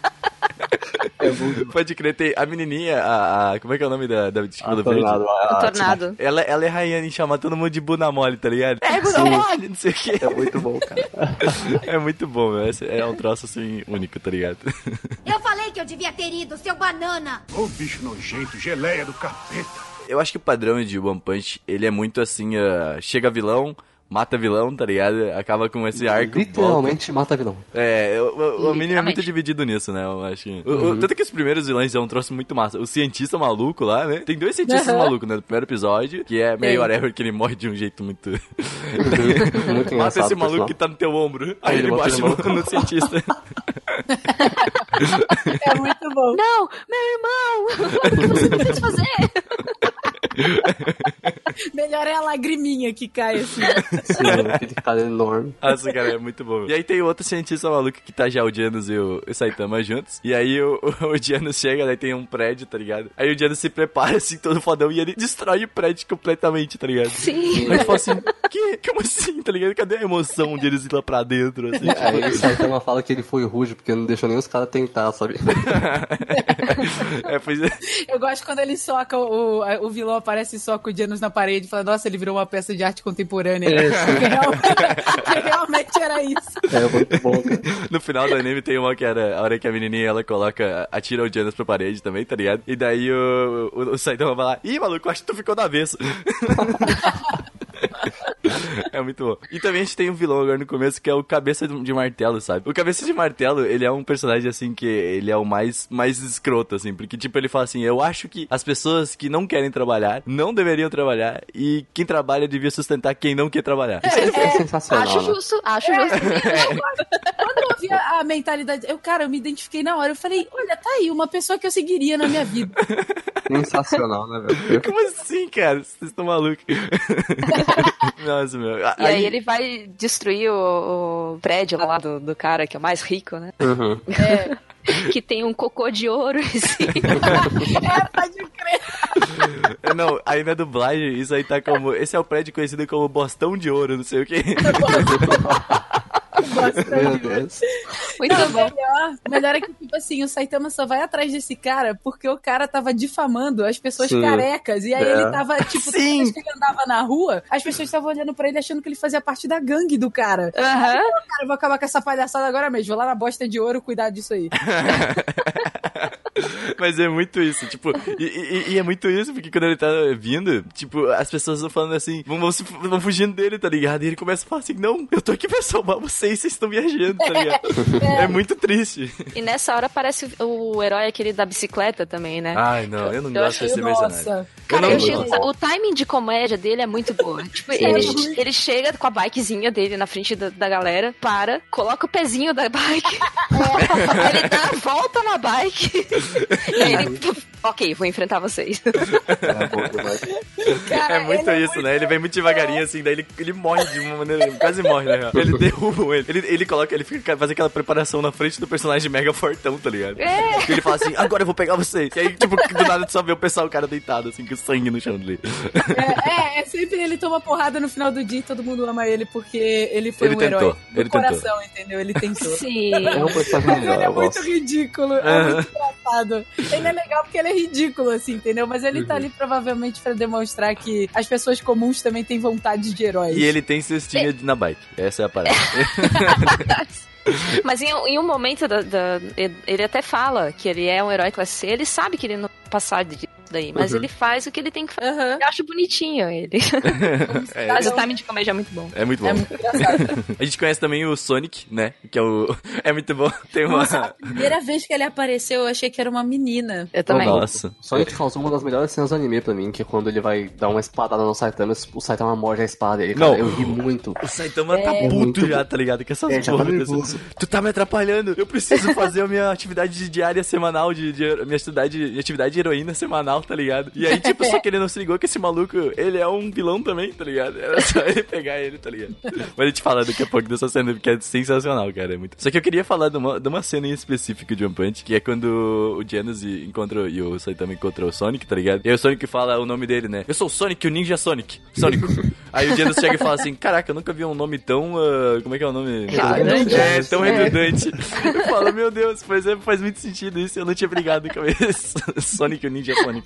É muito. Pode crer, tem a menininha, a, a- Como é que é o nome da, da A cabelo verde? tornado, a- O tornado. Ela, ela é rainha em chamar todo mundo de bunda mole, tá ligado? É, bunda mole, não sei o que. É muito bom, cara. É muito bom, meu. É um troço assim único, tá ligado? Eu falei que eu devia ter ido, seu banana! Ô bicho nojento, geleia do capeta. Eu acho que o padrão de One Punch, ele é muito assim, ah, chega vilão, mata vilão, tá ligado? Acaba com esse arco. volta. Literalmente mata vilão. É, o, o, é muito dividido nisso, né? Eu acho. O- o- tanto que os primeiros vilões é um troço muito massa. O cientista maluco lá, né? Tem dois cientistas Aham. malucos, né? No primeiro episódio, que é meio whatever, que ele morre de um jeito muito. Muito Mata esse maluco que tá no teu ombro. Aí Aí ele bate no no, cientista. É muito bom. Não, meu irmão! O que você fez fazer? Melhor é a lagriminha que cai assim. Sim, aquele cara enorme. Nossa, cara, é muito bom. E aí tem outro cientista maluco que tá já o Janus e o, o Saitama juntos. E aí o, o, o Janus chega, daí tem um prédio, tá ligado? Aí o Janus se prepara assim, todo fodão, e ele destrói o prédio completamente, tá ligado? Sim. Aí ele fala assim, que? Como assim, tá ligado? Cadê a emoção de eles ir lá pra dentro, assim? Aí o Saitama fala que ele foi rude porque não deixou nem os caras tentar, sabe? é, pois é. Eu gosto quando ele soca, o, o vilão aparece e soca o Janus na parede e fala, nossa, ele virou uma peça de arte contemporânea. É, Porque realmente, era isso. É muito bom, cara. No final do anime tem uma que era a hora que a menininha ela coloca, atira o Janus pra parede também, tá ligado? E daí o, o, o Saitama vai lá, ih, maluco, acho que tu ficou da avesso. É muito bom. E também a gente tem um vilão agora no começo que é o Cabeça de Martelo, sabe? O Cabeça de Martelo, ele é um personagem assim que ele é o mais, mais escroto, assim. Porque, tipo, ele fala assim: Eu acho que as pessoas que não querem trabalhar não deveriam trabalhar e quem trabalha devia sustentar quem não quer trabalhar. Isso é, é sensacional. Acho né? justo, acho justo. Quando eu vi a, a mentalidade, eu, cara, eu me identifiquei na hora. Eu falei, olha, tá aí, uma pessoa que eu seguiria na minha vida. Sensacional, né, velho? Como assim, cara? Vocês estão malucos. Nossa, meu. E aí ele vai destruir o, o prédio lá do, do cara que é o mais rico, né? Uhum. Que tem um cocô de ouro assim. É, pode crer. É, Não, aí na dublagem, isso aí tá como. Esse é o prédio conhecido como Bostão de Ouro, não sei o quê. Meu Deus. Muito Não, bom. melhor, melhor é que, tipo assim, o Saitama só vai atrás desse cara porque o cara tava difamando as pessoas Sim. carecas. E aí É. ele tava, tipo, toda Sim. vez que ele andava na rua, as pessoas estavam olhando pra ele achando que ele fazia parte da gangue do cara. Aham. Cara, eu vou acabar com essa palhaçada agora mesmo. Vou lá na bosta de ouro cuidar disso aí. Mas é muito isso, tipo, e, e- e é muito isso, porque quando ele tá vindo, tipo, as pessoas vão falando assim, vão, vão, vão fugindo dele, tá ligado? E ele começa a falar assim, não, eu tô aqui pra salvar vocês, vocês estão viajando, tá ligado? É muito triste. E nessa hora aparece o, o herói aquele da bicicleta também, né? Ai, não, eu não Eu gosto desse personagem. Nossa. Eu Cara, não eu achei gosto. o, timing de comédia dele é muito boa. Tipo, ele, ele chega com a bikezinha dele na frente da, da galera, para, coloca o pezinho da bike, ele dá a volta na bike, ele, ok, vou enfrentar vocês. É. Cara, É muito ele isso, né? Ele vem muito devagarinho, assim, daí ele, ele morre de uma maneira. Quase morre, na real. Ele derruba ele. Ele, ele coloca, ele fica faz aquela preparação na frente do personagem mega fortão, tá ligado? É. Ele fala assim, agora eu vou pegar vocês. E aí, tipo, do nada tu só vê o pessoal, o cara deitado, assim, com sangue no chão dele. É, é, é sempre ele toma porrada no final do dia e todo mundo ama ele porque ele foi Ele um tentou, herói do ele tentou. coração, entendeu? Ele tentou. Sim. É um personagem Ele é muito ridículo, é muito engraçado. Ele é legal porque ele é ridículo, assim, entendeu? Mas ele tá Uhum. ali provavelmente pra demonstrar que as pessoas comuns também têm vontade de heróis. E ele tem cestinha na bike. Essa é a parada. Mas em, em um momento da, da- ele até fala que ele é um herói classe C, ele sabe que ele não vai passar daí, mas Uhum. ele faz o que ele tem que fazer. Aham. Eu acho bonitinho ele. É, Mas o timing de comédia é muito bom. é muito bom. É muito engraçado. A gente conhece também o Sonic, né? Que é o. É muito bom. Tem uma. Nossa, a primeira vez que ele apareceu, eu achei que era uma menina. Eu também. Nossa. Sonic causou uma das melhores cenas do anime pra mim, que é quando ele vai dar uma espadada no Saitama, o Saitama morde a espada dele. Cara, Não. eu ri muito. O Saitama tá É puto muito já, tá ligado? Que essas É, tá porra nervoso. dessas- Tu tá me atrapalhando. Eu preciso fazer a minha atividade diária semanal, de, de- minha atividade, minha atividade de heroína semanal, tá ligado? E aí, tipo, só que ele não se ligou que esse maluco, ele é um vilão também, tá ligado? Era só ele pegar ele, tá ligado? Mas a gente fala daqui a pouco dessa cena, porque é sensacional, cara. É muito... Só que eu queria falar de uma, de uma cena em específico de One Punch, que é quando o Janus encontra e o Saitama encontra o Sonic, tá ligado? E aí o Sonic fala o nome dele, né? Eu sou o Sonic, o Ninja Sonic. Sonic. aí o Janus chega e fala assim: Caraca, eu nunca vi um nome tão. ah, como é que é o nome? Redundante. É, tão redundante. Eu falo, meu Deus, pois é, faz muito sentido isso. Eu não tinha brigado com esse Sonic, o Ninja Sonic.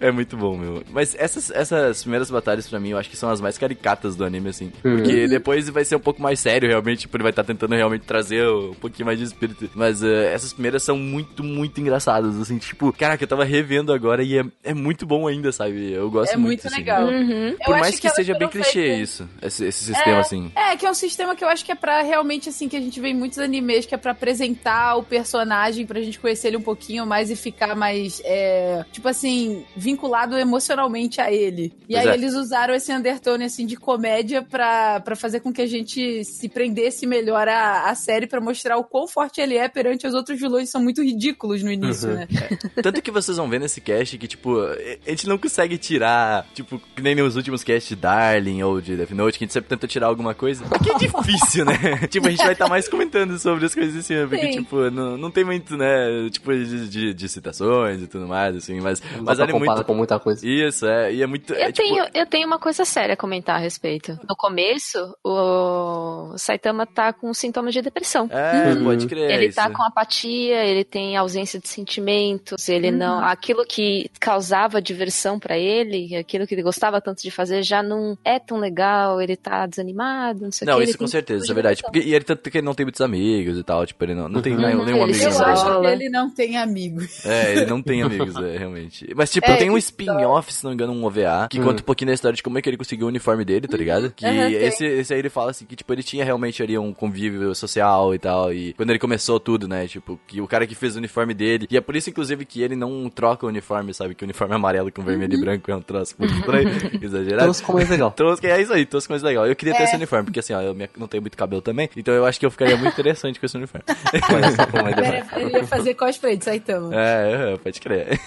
É muito bom, meu. Mas essas, essas primeiras batalhas, pra mim, eu acho que são as mais caricatas do anime, assim. Porque depois vai ser um pouco mais sério, realmente. Tipo, ele vai estar tentando realmente trazer um pouquinho mais de espírito. Mas eh, essas primeiras são muito, muito engraçadas, assim. Tipo, caraca, eu tava revendo agora e é, é muito bom ainda, sabe? Eu gosto É muito, muito assim. legal. Uhum. Eu Por acho mais que, elas seja bem clichê feitas- isso, esse, esse sistema, assim. É, que é um sistema que eu acho que é pra realmente, assim, que a gente vê em muitos animes, que é pra apresentar o personagem, pra gente conhecer ele um pouquinho mais e ficar mais, é, tipo assim, vinculado emocionalmente a ele. E Pois aí é. eles usaram esse undertone, assim, de comédia pra, pra fazer com que a gente se prendesse melhor à, à série, pra mostrar o quão forte ele é perante os outros vilões que são muito ridículos no início, né? Tanto que vocês vão ver nesse cast que, tipo, a gente não consegue tirar, tipo, que nem nos últimos casts de Darling ou de Death Note, que a gente sempre tenta tirar alguma coisa. Porque é difícil, né? tipo, a gente vai estar mais comentando sobre as coisas assim, porque, Sim. tipo, não, não tem muito, né, tipo, de, de, de citações e tudo mais, assim, mas, mas ele é comparar muito... com muita coisa. Isso, é, e é muito... é, Eu, tipo, tenho, eu tenho uma coisa séria a comentar a respeito. No começo, o Saitama tá com sintomas de depressão. É, pode crer. ele isso. tá com apatia, ele tem ausência de sentimentos, ele Uhum. não. Aquilo que causava diversão pra ele, aquilo que ele gostava tanto de fazer, já não é tão legal, ele tá desanimado, não sei o Não, que. isso ele com tem certeza, isso é tipo de verdade. depressão. Porque, e ele tanto que ele não tem muitos amigos e tal, tipo, ele não, não tem Uhum. nenhum, nenhum Ele amigo. Eu acho que ele não tem amigos. É, ele não tem amigos, é, realmente. Mas, tipo, É, tem um então. spin-off, se não me engano, um OVA, que Hum. conta um pouquinho da história de como é que ele conseguiu o uniforme dele, tá ligado? Que tem. esse, esse aí ele fala assim, que, tipo, ele tinha realmente ali um convívio social e tal, e quando ele começou tudo, né, tipo, que o cara que fez o uniforme dele, e é por isso, inclusive, que ele não troca o uniforme, sabe, que o uniforme amarelo com vermelho e branco é um troço muito estranho, exagerado. Todos como mais legal. Tosco, é isso aí, tosco mais legal. Eu queria ter É. esse uniforme, porque assim, ó, eu não tenho muito cabelo também, então eu acho que eu ficaria muito interessante com esse uniforme. Olha só como é. Ele ia fazer cosplay de Saitama. é, é, pode crer.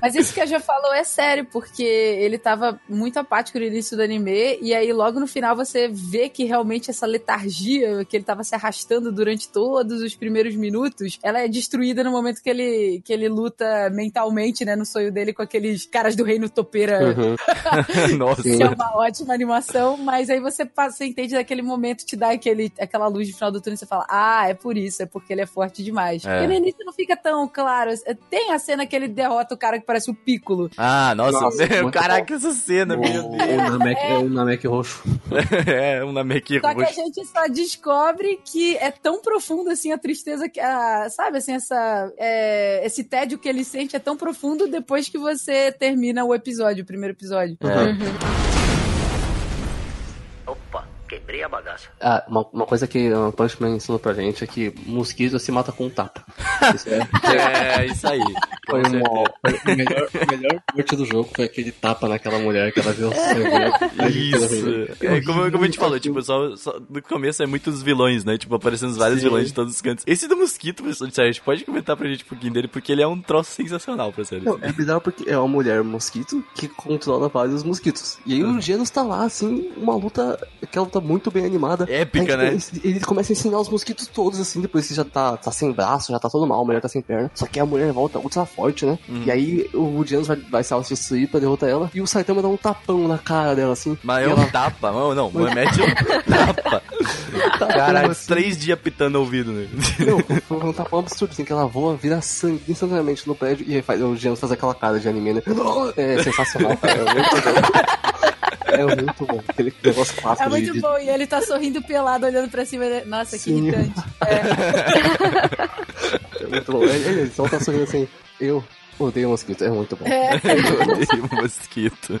Mas isso que a Ninja falou é sério, porque ele tava muito apático no início do anime, e aí logo no final você vê que realmente essa letargia que ele tava se arrastando durante todos os primeiros minutos, ela é destruída no momento que ele, que ele luta mentalmente, né, no sonho dele com aqueles caras do reino topeira, Uhum. Nossa. que é uma ótima animação, mas aí você, passa- você entende daquele momento, te dá aquele, aquela luz de final do túnel e você fala, ah, é por isso, é porque ele é forte demais. É. E no início não fica tão claro. Tem a cena que ele derrota o cara que parece o Piccolo. Ah, nossa, Nossa, meu, caraca, essa cena, O, meu o Namek, é o Namek roxo. É, um Namek Só que a roxo. gente só descobre que é tão profundo assim a tristeza que a, sabe assim essa é, esse tédio que ele sente é tão profundo depois que você termina o episódio, o primeiro episódio. É. Opa, quebrei a bagaça. Ah, uma, uma coisa que o Punchman ensinou pra gente é que mosquito se mata com um tapa. Isso é, É, isso aí. foi um, foi o melhor, melhor parte do jogo foi aquele tapa naquela mulher que ela viu sangue. Isso. É, como, como a gente falou, tipo, só, só- no começo é muitos vilões, né? Tipo, aparecendo vários Sim. vilões de todos os cantos. Esse do mosquito, professor a gente pode comentar pra gente um pouquinho dele, porque ele é um troço sensacional pra série. Não, é bizarro porque é uma mulher mosquito que controla vários mosquitos. E aí o Genos tá lá, assim, uma luta, aquela luta muito bem animada. Épica, Aí, né? tipo, Ele começa a ensinar os mosquitos todos, assim, depois que já tá, tá sem braço, já tá todo mal, a mulher tá sem perna. Só que a mulher volta ultra forte, né? Uhum. E aí o Genos vai, vai se autodestruir pra derrotar ela. E o Saitama dá um tapão na cara dela, assim. Mas é ela um tapa, não, não, mas mete um tapa. Caralho, assim. três dias pitando no ouvido, né? Não, foi um tapão absurdo, assim, que ela voa, vira sangue instantaneamente no prédio e faz, o Genos faz aquela cara de anime, né? É sensacional, cara. É muito bom. É muito bom. Aquele negócio clássico É muito de bom e ele tá sorrindo pelado olhando pra cima. ele- Nossa, que irritante. É muito bom. Ele, ele só tá sorrindo assim. Eu odeio mosquito. É muito bom. Eu odeio mosquito.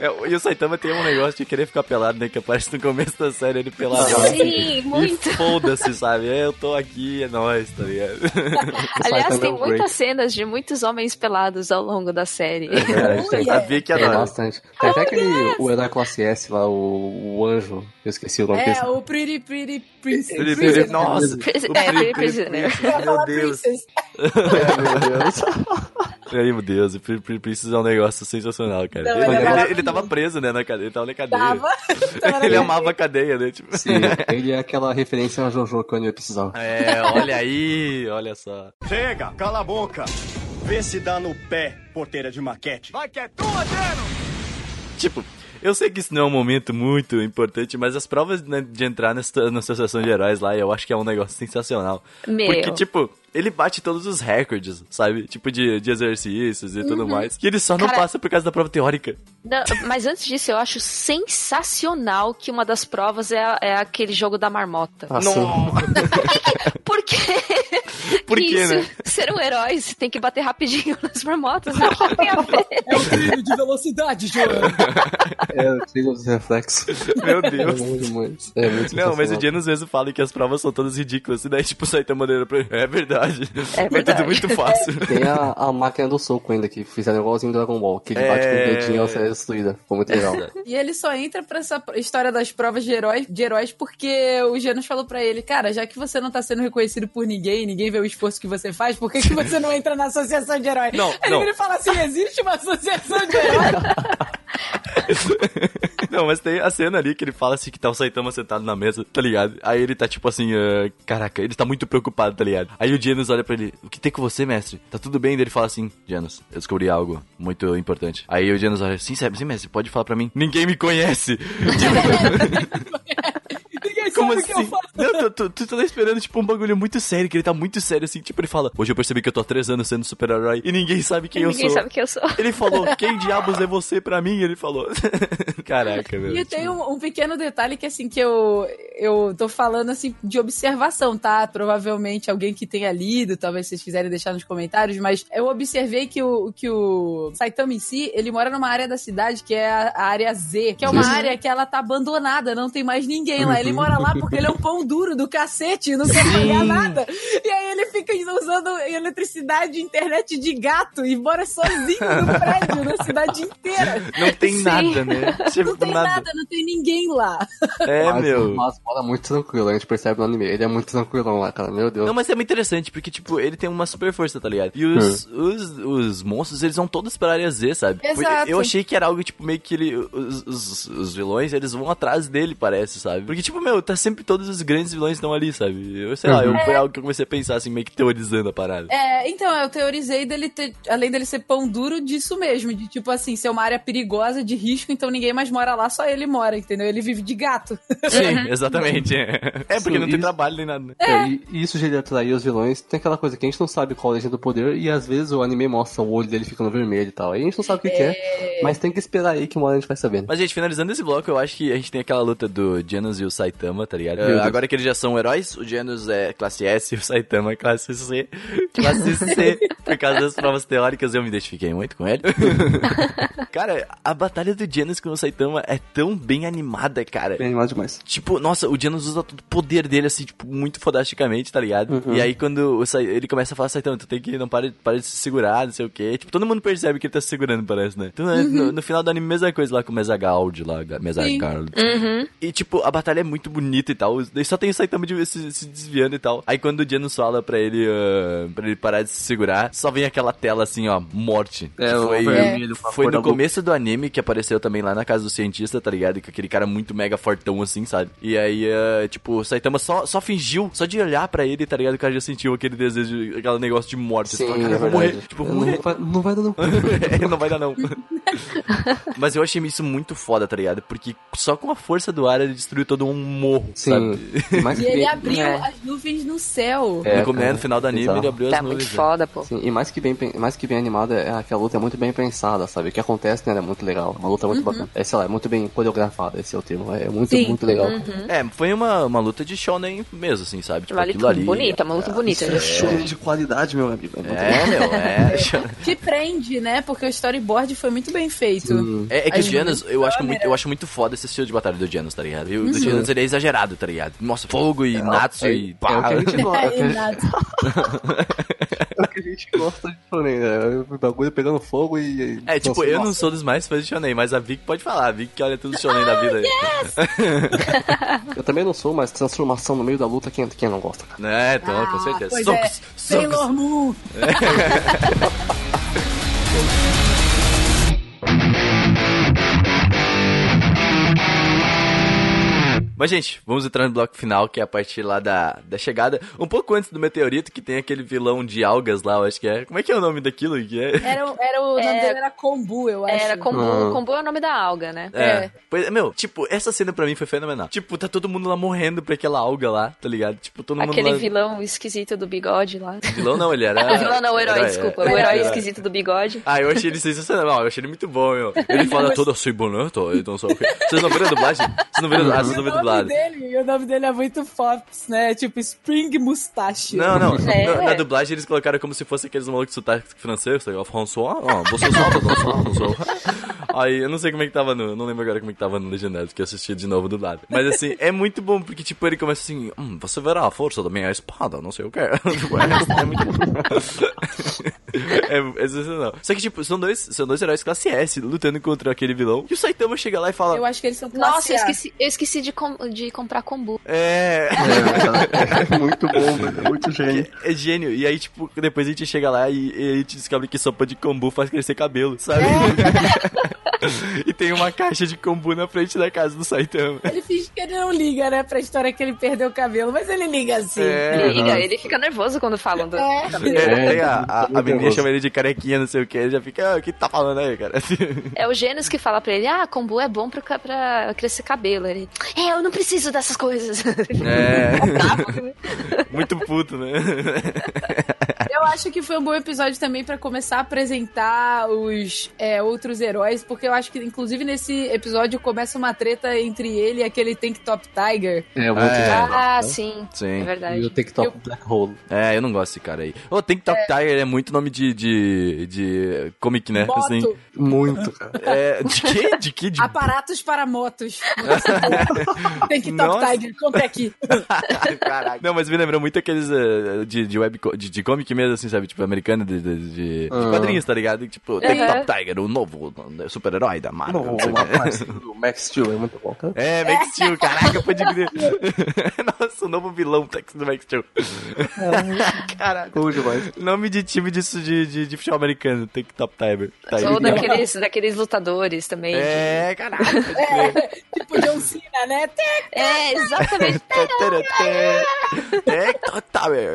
É, e o Saitama tem um negócio de querer ficar pelado, né? Que aparece no começo da série ele pelado. Sim, muito. E foda-se, sabe? É, Eu tô aqui, é nóis, tá ligado? Aliás, é tem um muitas break. cenas de muitos homens pelados ao longo da série. É verdade, tem, A Vicky adora. bastante. Tem até aquele o herói classe S lá, o, o anjo. Eu esqueci o nome desse. É, o Pretty Pretty Princess, ele- né? Nossa, Pris- o é, Pri- Prisoner. Ia Meu Deus. Princess. Meu Deus. Ai, meu Deus, Pri- Princess é um negócio sensacional, cara. Não, ele, ele é ele- tava preso, né, na cadeia, ele tava na cadeia. Tava. Tava ele na- amava a cadeia, né? Tipo... Sim, ele é aquela referência a Jojo que eu ia precisar. É, olha aí, olha só. Chega, cala a boca. Vê se dá no pé, porteira de maquete. Vai que é tua, Deno! Tipo, eu sei que isso não é um momento muito importante, mas as provas né, de entrar nessa, na associação de heróis lá, eu acho que é um negócio sensacional. Meu. Porque, tipo, ele bate todos os recordes, sabe? Tipo, de, de exercícios e tudo mais. E ele só não Cara- passa por causa da prova teórica. Não, mas antes disso, eu acho sensacional que uma das provas é, é aquele jogo da marmota. Assim, Por quê? Por Que quê, isso, né? Ser um herói, você tem que bater rapidinho nas marmotas. né? Tem a ver? É o trilho de velocidade, João. é o trilho dos reflexos. Meu É Deus. É muito Não, mas o. Janus mesmo fala que as provas são todas ridículas. E daí, tipo, sai a maneira pra ele. É verdade. É Foi tudo verdade. muito fácil. Tem a, a máquina do soco ainda, que fizeram igualzinho Dragon Ball, que ele bate com o É. dedinho e ela sai destruída. Ficou muito legal. E ele só entra pra essa história das provas de heróis, de heróis porque o Janus falou pra ele, cara, já que você não tá sendo reconhecido por ninguém, ninguém vê o esforço que você faz, por que, que você não entra na associação de heróis? Não, Aí não. ele fala assim, existe uma associação de heróis? Não, mas tem a cena ali que ele fala assim que tá o Saitama sentado na mesa, tá ligado? Aí ele tá tipo assim, ah, caraca, ele tá muito preocupado, tá ligado? Aí o Janus olha pra ele, o que tem com você, mestre? Tá tudo bem? Daí ele fala assim, Janus, eu descobri algo muito importante. Aí o Janus olha, sim, sabe, sim, mestre, pode falar pra mim? Ninguém me conhece! ninguém Como assim? Não, tu, tu, tu tá esperando, tipo, um bagulho muito sério, que ele tá muito sério, assim, tipo, ele fala, hoje eu percebi que eu tô há três anos sendo super-herói e ninguém sabe quem eu Ninguém sou. sabe quem eu sou. Ele falou, quem diabos é você pra mim? Ele falou. Caraca, meu. E tem um, um pequeno detalhe que, assim, que eu, eu tô falando, assim, de observação, tá? Provavelmente alguém que tenha lido, talvez vocês quiserem deixar nos comentários, mas eu observei que o, que o Saitama em si, ele mora numa área da cidade que é a, a área Z, que é uma área que ela tá abandonada, não tem mais ninguém lá. Ele mora lá porque ele é um pão duro do cacete, não quer pagar nada. E aí ele fica usando eletricidade e internet de gato e mora sozinho no prédio, na cidade inteira. Não tem Sim. nada, né? Tipo, Não tem nada, não tem ninguém lá. É, mas, meu. Mas mora muito tranquilo, a gente percebe no anime. Ele é muito tranquilão lá, cara. Meu Deus. Não, mas é muito interessante, porque, tipo, ele tem uma super força, tá ligado? E os, Hum. os, os monstros, eles vão todos pra área Z, sabe? Porque Exato. Eu achei que era algo, tipo, meio que ele. Os, os, os vilões, eles vão atrás dele, parece, sabe? Porque, tipo, meu, tá sempre todos os grandes vilões estão ali, sabe? Eu sei lá, eu, foi algo que eu comecei a pensar, assim, meio que teorizando a parada. É, então, eu teorizei dele ter, além dele ser pão duro, disso mesmo, de tipo assim, ser uma área perigosa, de risco, então ninguém mais mora lá, só ele mora, entendeu? Ele vive de gato. Sim, exatamente. É, porque Sim, não tem isso- trabalho nem nada, né? É, e, e isso ele atrair os vilões, tem aquela coisa que a gente não sabe qual é a legenda do poder, e às vezes o anime mostra o olho dele ficando vermelho e tal. Aí a gente não sabe o que, que é, mas tem que esperar aí que uma hora a gente vai sabendo. Mas, gente, finalizando esse bloco, eu acho que a gente tem aquela luta do Janus e o Saitama, tá ligado? Uh, agora que eles já são heróis, o Janus é classe S e o Saitama é classe C. Classe C, por causa das provas teóricas, eu me identifiquei muito com ele. cara, a batalha do Janus com o Saitama é tão bem animada, cara. Bem animado demais. Tipo, nossa, o Janus usa todo o poder dele, assim, tipo, muito fodasticamente, tá ligado? Uhum. E aí, quando o Sai- ele começa a falar, Saitama, tu tem que, não para, para de se segurar, não sei o quê. Tipo, todo mundo percebe que ele tá se segurando, parece, né? Então, Uhum. no, no final do anime, mesma coisa lá com o Mesagald, lá, Mesagald. E, tipo, a batalha é muito bonita e tal. Daí só tem o Saitama de, se, se desviando e tal. Aí, quando o Janus fala pra ele, ah, pra ele parar de se segurar, só vem aquela tela, assim, ó, morte. É, foi, com a foi no começo do anime que apareceu também lá na casa do cientista, tá ligado? Que aquele cara muito mega fortão assim, sabe? E aí, eh, tipo, o Saitama só, só fingiu, só de olhar pra ele, tá ligado? O cara já sentiu aquele desejo, aquele negócio de morte. Sim, fala, cara, é vou morrer. Tipo, não, vou morrer. vai, não vai dar não. É, não vai dar não. Mas eu achei isso muito foda, tá ligado? Porque só com a força do ar ele destruiu todo um morro, Sim. sabe? E E ele abriu É. as nuvens no céu. É, no, come- cara, no final do anime ele abriu Tá as muito nuvens. né? foda, pô. Sim, e mais que bem, mais que bem animada, é que a luta é muito bem pensada, sabe? O que acontece nela é muito legal. Uma luta muito bacana. É, sei lá, é muito bem coreografada, esse é o termo. É muito, Sim. muito legal. É, foi uma, uma luta de shonen mesmo, assim, sabe? Tipo, Vale aquilo tudo. ali. Bonita, uma luta bonita. É show de qualidade, meu amigo. É muito É, meu, é. Te prende, né? Porque o storyboard foi muito bem feito. É, é que o Janus, eu acho, muito, câmeras. eu acho muito foda esse estilo de batalha do Janus, tá ligado? E o do Janus ele é exagerado, tá ligado? Nossa, fogo e Natsu é, e é pá. o que a gente gosta. É o que a É, gente- é o que a gente gosta de shonen, né? O bagulho pegando fogo e... e- É, tipo, Nossa, eu não nossa. sou dos mais fãs de shonen, mas a Vic pode falar. A Vic que olha tudo shonen da vida. Eu também não sou, mas transformação no meio da luta, quem, quem não gosta, cara? É, então, com certeza. Socos, é. socos. Sailor Moon. Thank you. Mas, gente, vamos entrar no bloco final, que é a partir lá da, da chegada. Um pouco antes do meteorito, que tem aquele vilão de algas lá, eu acho que é. Como é que é o nome daquilo? Que é? Era, o- era o nome É. dele era Kombu, eu acho. Era kombu. Ah. Kombu é o nome da alga, né? É. Pois, meu, tipo, essa cena pra mim foi fenomenal. Tipo, tá todo mundo lá morrendo pra aquela alga lá, tá ligado? Tipo, todo mundo Aquele lá... vilão esquisito do bigode lá. Vilão não, ele era... O vilão não, o herói, Herói, desculpa. é. O herói É. esquisito do bigode. Ah, eu achei ele sensacional, eu achei ele muito bom, meu. Ele fala todo assim, bonito, então só... Vocês não viram a dublagem? Vocês não viram, ah, vocês não viram nome dublado. dele, o nome dele é muito Fox, né? Tipo Spring Mustache. Não, não. É. Na, na dublagem eles colocaram como se fosse aqueles malucos de sotaque francês, tá ligado? François, ó, você solta, François, François. Aí eu não sei como é que tava no. Não lembro agora como é que tava no Legendado, porque eu assisti de novo dublado. Mas assim, é muito bom, porque tipo, ele começa assim, hum, você verá a força da minha espada, não sei o que. Tipo, é, é muito bom. é, é sensacional. Só que, tipo, são dois, são dois heróis classe S lutando contra aquele vilão. E o Saitama chega lá e fala. Eu acho que eles são classe Nossa, eu esqueci, eu esqueci de, com- de comprar kombu. É. É, muito bom, velho. É muito gênio. É gênio. E aí, tipo, depois a gente chega lá e, e a gente descobre que sopa de kombu faz crescer cabelo, sabe? e tem uma caixa de kombu na frente da casa do Saitama. Ele finge que ele não liga, né, pra história que ele perdeu o cabelo, mas ele liga assim. É. Ele, liga, ele fica nervoso quando falam do. É. É, tem a, a, a menina chama ele de carequinha, não sei o que, ele já fica, ah, o que tá falando aí, cara? É o Gênesis que fala pra ele: Ah, kombu é bom pra, pra crescer cabelo. Ele, é, eu não preciso dessas coisas. É. Muito puto, né? Eu acho que foi um bom episódio também pra começar a apresentar os é, outros heróis, porque eu acho que, inclusive, nesse episódio começa uma treta entre ele e aquele Tank Top Tiger. É, muito É. legal. Ah, sim. É Sim. verdade. E o TikTok Black Hole. É, eu não gosto desse cara aí. Tem que Top Tiger é muito nome de, de, de comic, né? Moto. Assim, Muito, cara. é, de quê? De quê? De... Aparatos para motos. Tank Top Nossa. Tiger, compre aqui. Caraca. Não, mas me lembrou muito aqueles eh, de, de web de, de comic mesmo, assim, sabe? Tipo, americano de, de, de- de Ah. quadrinhos, tá ligado? Tipo, tem Uhum. Top Tiger, o novo super-herói da Marvel. Não, não rapaz, o Max Steel é muito bom, cara. É, Max Steel, caraca, pode crer. Nossa, o novo vilão do Max Steel. Caraca. Bom demais. Nome de time disso de, de, de futebol americano, tem que Top Tiger. Tiger. Ou daqueles, daqueles lutadores também. É, caraca, crer. tipo John Cena, né? É, exatamente. Tem Top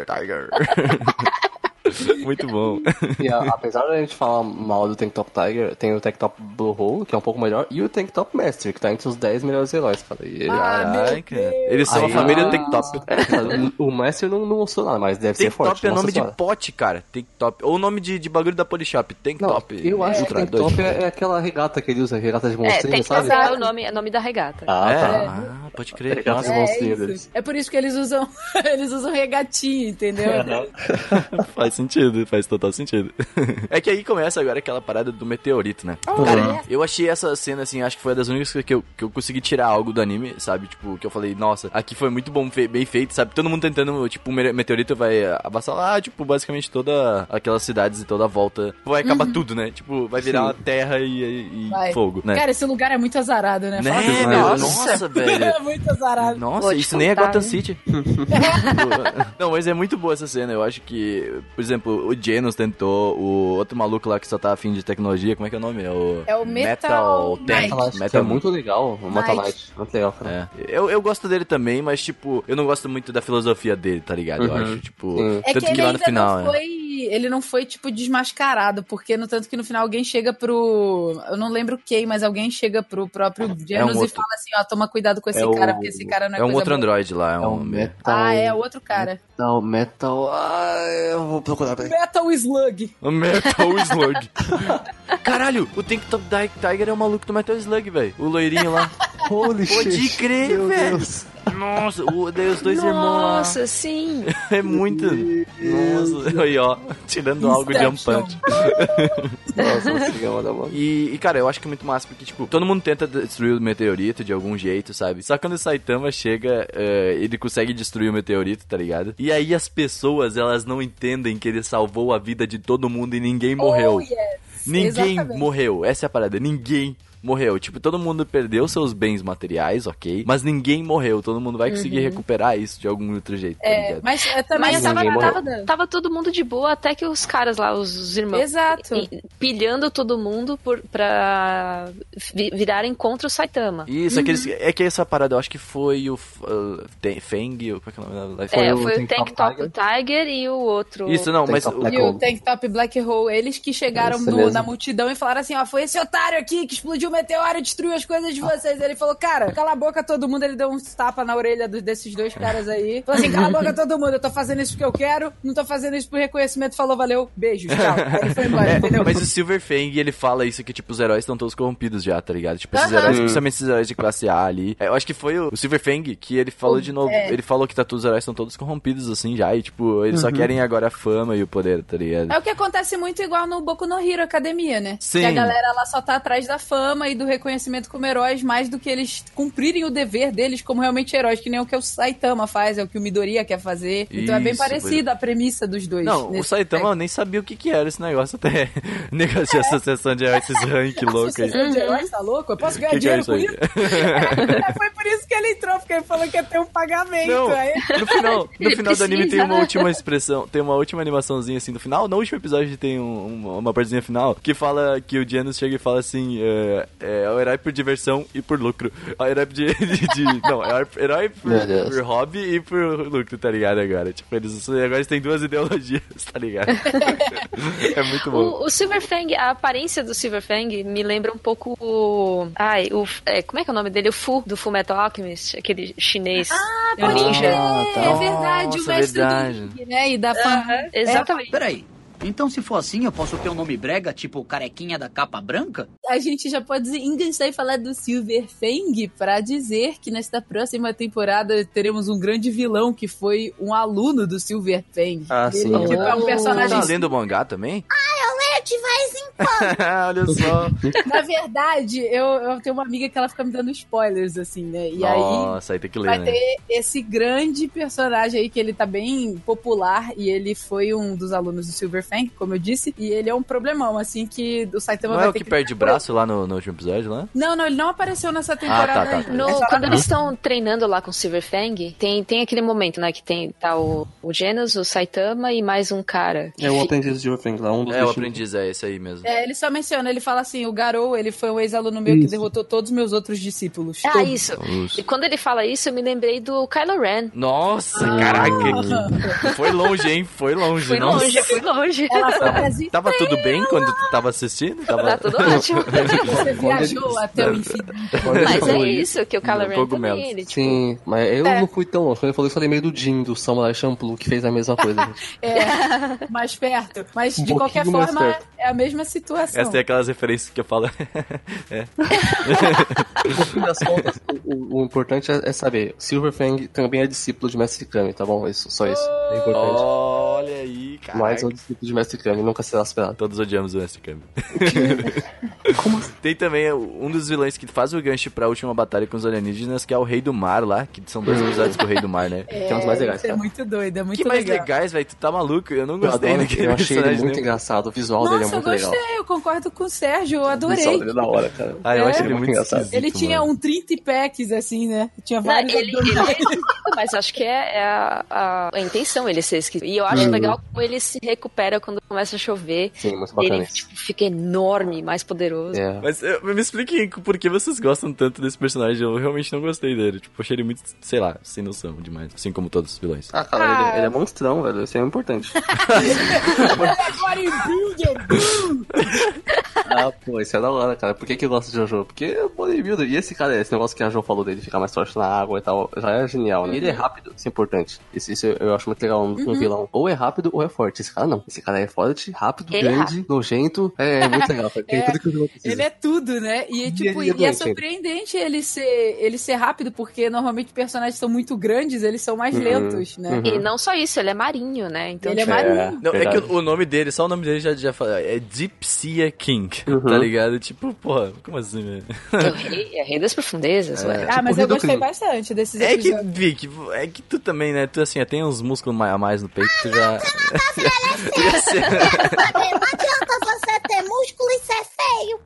Tiger. Muito bom. E a- apesar da gente falar mal do Tank Top Tiger, tem o Tank Top Blue Hole, que é um pouco melhor, e o Tank Top Master, que tá entre os 10 melhores heróis, cara. E ele- Ah, meu Caraca. Eles são a Aí, família do ah, Tank Top. É, cara, o Master não, não mostrou nada, mas deve Tank ser forte. Top é nome de pote, cara. Tank Top. Ou nome de, de bagulho da Polishop. Tank Não, Top. eu acho que Ultra Tank dois. Top é, é aquela regata que ele usa, regata de É, monstrinho, tem que sabe? pensar o nome, é o nome da regata. Ah, É? tá. Ah, pode crer. Regata de É, monstrinho é por isso que eles usam eles usam regatinho, entendeu? faz sentido, faz total sentido. É que aí começa agora aquela parada do meteorito, né? Oh, Cara, é. eu achei essa cena, assim, acho que foi uma das únicas que eu, que eu consegui tirar algo do anime, sabe? Tipo, que eu falei, nossa, aqui foi muito bom, fe- bem feito, sabe? Todo mundo tentando, tipo, o me- meteorito vai avassalar, tipo, basicamente toda aquelas cidades e toda a volta. Vai acabar tudo, né? Tipo, vai virar Sim. uma terra e, e fogo, né? Cara, esse lugar é muito azarado, né? Né? Nossa. Nossa, velho. É muito azarado. Nossa, isso nem é contar, Gotham hein? City. não, mas é muito boa essa cena. Eu acho que, por exemplo, o Genos tentou, o outro maluco lá que só tá afim de tecnologia, como é que é o nome? É o, É o Metal Tank. Metal, Metal é muito legal, o Metal Knight. Muito legal, cara. É. Eu, eu gosto dele também, mas, tipo, eu não gosto muito da filosofia dele, tá ligado? Eu Uhum. acho, tipo. Sim. É tanto que ele lá no final. não é. foi. Ele não foi, tipo, desmascarado, porque no tanto que no final alguém chega pro. Eu não lembro quem, mas alguém chega pro próprio Janus e outro. fala assim, ó, toma cuidado com esse É o- cara, porque esse cara não é, É um coisa outro boa. androide lá, é É o um. Metal... Ah, é outro cara. Metal, Metal... Ah, eu vou procurar, peraí. Metal Slug. O Metal Slug. Caralho, o Tank Top Tiger é o maluco do Metal Slug, velho. O loirinho lá. Holy Pode shit. crer, Meu velho. Deus. Nossa, o, daí os dois irmãos lá. Nossa, sim. É muito. Nossa, aí ó, tirando algo de Inception. ampante. Nossa, é uma da mão. E, e, cara, eu acho que é muito massa, porque, tipo, todo mundo tenta destruir o meteorito de algum jeito, sabe? Só quando o Saitama chega, eh, ele consegue destruir o meteorito, tá ligado? E aí as pessoas, elas não entendem que ele salvou a vida de todo mundo e ninguém morreu. Oh, yes. Ninguém Exatamente. morreu. Essa é a parada. Ninguém morreu. Tipo, todo mundo perdeu seus bens materiais, ok? Mas ninguém morreu. Todo mundo vai conseguir recuperar isso de algum outro jeito, tá Uhum. É, ligado? mas é, também Mas tava, tava, tava todo mundo de boa, até que os caras lá, os, os irmãos, Exato. e- pilhando todo mundo por, pra vi- virarem contra o Saitama. Isso, aqueles, é que essa parada, eu acho que foi o uh, Ten- Feng, ou como é que é o nome da Foi é, o foi o Tank Tank Top Top Tiger e o outro. Isso, não, Tank mas... Top o- E o. Tank Top Black Hole, eles que chegaram no- na multidão e falaram assim, ó, foi esse otário aqui que explodiu o meteoro e destruiu as coisas de vocês. Ele falou, cara, cala a boca todo mundo, ele deu uns tapa na orelha do- desses dois caras aí. Falou assim, cala a boca todo mundo, eu tô fazendo isso porque eu quero, não tô fazendo isso por reconhecimento. Falou, valeu, beijos, tchau. Aí ele foi embora, É, entendeu? mas o Silver Fang, ele fala isso que, tipo, os heróis estão todos corrompidos já, tá ligado? Tipo, esses Aham. heróis, principalmente esses heróis de classe A ali. É, eu acho que foi o, o Silver Fang que ele falou de novo. é. Ele falou que tá, todos os heróis estão todos corrompidos, assim, já. E, tipo, eles só querem agora a fama e o poder, tá ligado? É o que acontece muito igual no Boku no Hero Academia, né? Sim. Que a galera lá só tá atrás da fama e do reconhecimento como heróis, mais do que eles cumprirem o dever deles como realmente heróis, que nem o que o Saitama faz, é o que o Midoriya quer fazer. então é bem Isso, parecido a premissa dos dois. Não, o Saitama eu aspecto. nem sabia o que que era esse negócio até. negócio de associação de heróis, esses rank louco aí. Associação de heróis, tá louco? Eu posso ganhar Que que é dinheiro isso com isso? É, Foi por isso que ele entrou, porque ele falou que ia ter um pagamento. Não, Aí... no final, no final do anime tem uma última expressão, tem uma última animaçãozinha assim no final. No último episódio tem um- uma, uma partezinha final que fala que o Janus chega e fala assim: é, é o herói por diversão e por lucro. É o herói de. de- de- não, é o herói por, por hobby e por lucro, tá ligado? Agora. Tipo, eles agora eles têm duas ideologias, tá ligado? é muito bom. O, o Silver Fang, a aparência do Silver Fang me lembra um pouco o. Ai, o. é, como é que é o nome dele? O Fu, do Full Metal Alchemist, aquele chinês. Ah, ninja. Ah, tá. é verdade, Nossa, o mestre verdade. do Ring, né? E da fã. Aham, exatamente. Peraí, Então, se for assim, eu posso ter um nome brega, tipo Carequinha da Capa Branca? A gente já pode enganchar e falar do Silver Fang pra dizer que nesta próxima temporada teremos um grande vilão que foi um aluno do Silver Fang. Ah, Ele, sim. tipo, é um Você personagem tá lendo o mangá também? Ah, eu leio de vez em quando. Olha só. Na verdade, eu, eu tenho uma amiga que ela fica me dando spoilers, assim, né? E aí Nossa, aí tem que ler, vai né? ter esse grande personagem aí que ele tá bem popular e ele foi um dos alunos do Silver Fang, como eu disse, e ele é um problemão, assim, que o Saitama Não vai é o ter que perde braço lá no, no último episódio, lá? Não, não, ele não apareceu nessa temporada tá, tá, ainda. tá. No- É só- quando eles estão treinando lá com o Silver Fang, tem, tem aquele momento, né? Que tem tá o, o Genos, o Saitama e mais um cara. É o aprendiz de Orphan lá, um dos É, o aprendiz é esse aí mesmo. É, ele só menciona, ele fala assim, o Garou, ele foi um ex-aluno meu que Isso. derrotou todos os meus outros discípulos. Ah, Todos. isso. Uso. E quando ele fala isso, eu me lembrei do Kylo Ren. Nossa, caraca. que- Foi longe, hein? Foi longe. Fui nossa. longe, fui longe. Ela foi pra Zip- Tava tudo bem quando tu tava assistindo? Tava... Tá tudo ótimo. Você viajou até o infinito. Mas é isso, que o Kylo Ren também, ele, tipo, Sim, mas eu É. não fui tão longe. Quando ele falou isso, eu falei meio do Jin, do Samurai Champloo, que fez a mesma coisa. É, mais perto. Mas de Um qualquer pouquinho mais forma, perto. é a mesma situação. Essa é aquelas referências que eu falo. é. no fim das contas, o, o importante é, é saber, Silver Fang também é discípulo de Mestre Kami, tá bom? Isso, só isso. É importante. Olha aí, cara. Mais um discípulo de Mestre Kami, nunca será esperado. Todos odiamos o Mestre Kami. Como assim? Tem também um dos vilões que faz o gancho pra última batalha com os alienígenas, que é o Rei do Mar lá, que são dois episódios com o Rei do Mar, né? É, que é um dos mais legais, isso é cara. muito doido, é muito que mais legal. legais, velho? Tu tá maluco? Eu não Eu, gostei adoro, daquele eu achei ele personagem. muito engraçado, o visual Nossa, dele é eu muito gostei, legal. eu concordo com o Sérgio, eu O adorei. visual dele é da hora, cara. Ah, eu É. acho ele Muito engraçado. Ele tinha mano. um 30 packs, assim, né? Tinha Não, vários ele, abdominais. ele- mas acho que é, é a, a- a intenção ele ser esquisito. E eu acho Hum. legal como ele se recupera quando começa a chover. Sim, muito bacana Ele tipo, fica enorme, mais poderoso. É. Mas eh, me expliquem por que vocês gostam tanto desse personagem. Eu realmente não gostei dele. Tipo, achei ele muito, sei lá, sem noção demais. Assim como todos os vilões. Ah, cara, Ah. Ele, ele é monstrão, velho. Isso é importante. ah, pô, isso é da hora, cara. Por que, que eu gosto de Jojo? Porque é bodybuilder. E esse cara, esse negócio que a Jo falou dele, ficar mais forte na água e tal, já é genial, né? Ele é rápido, isso é importante. Isso, isso eu acho muito legal um, um vilão. Ou é rápido ou é forte. Esse cara não. Esse cara é forte, rápido, Ele é grande, nojento. É, é muito legal. Tem É, tudo que o vilão precisa. Ele é tudo, né? E, tipo, ele é e é surpreendente ele ser, ele ser rápido, porque normalmente personagens são muito grandes, eles são mais Uhum. lentos, né? Uhum. E não só isso, ele é marinho, né? Então, Ele é tipo, marinho. Não, é que o, nome dele, só o nome dele já, já fala. É Dipsia King, Uhum. tá ligado? Tipo, porra, como assim, velho? é o rei, é rei das profundezas, ué. Ah, tipo mas eu gostei bastante desses É que, episódios. Vic, é que tu também, né? Tu assim, tem uns músculos a mais no peito, tu já. Ia ser- Não adianta você ter músculo e ser feio.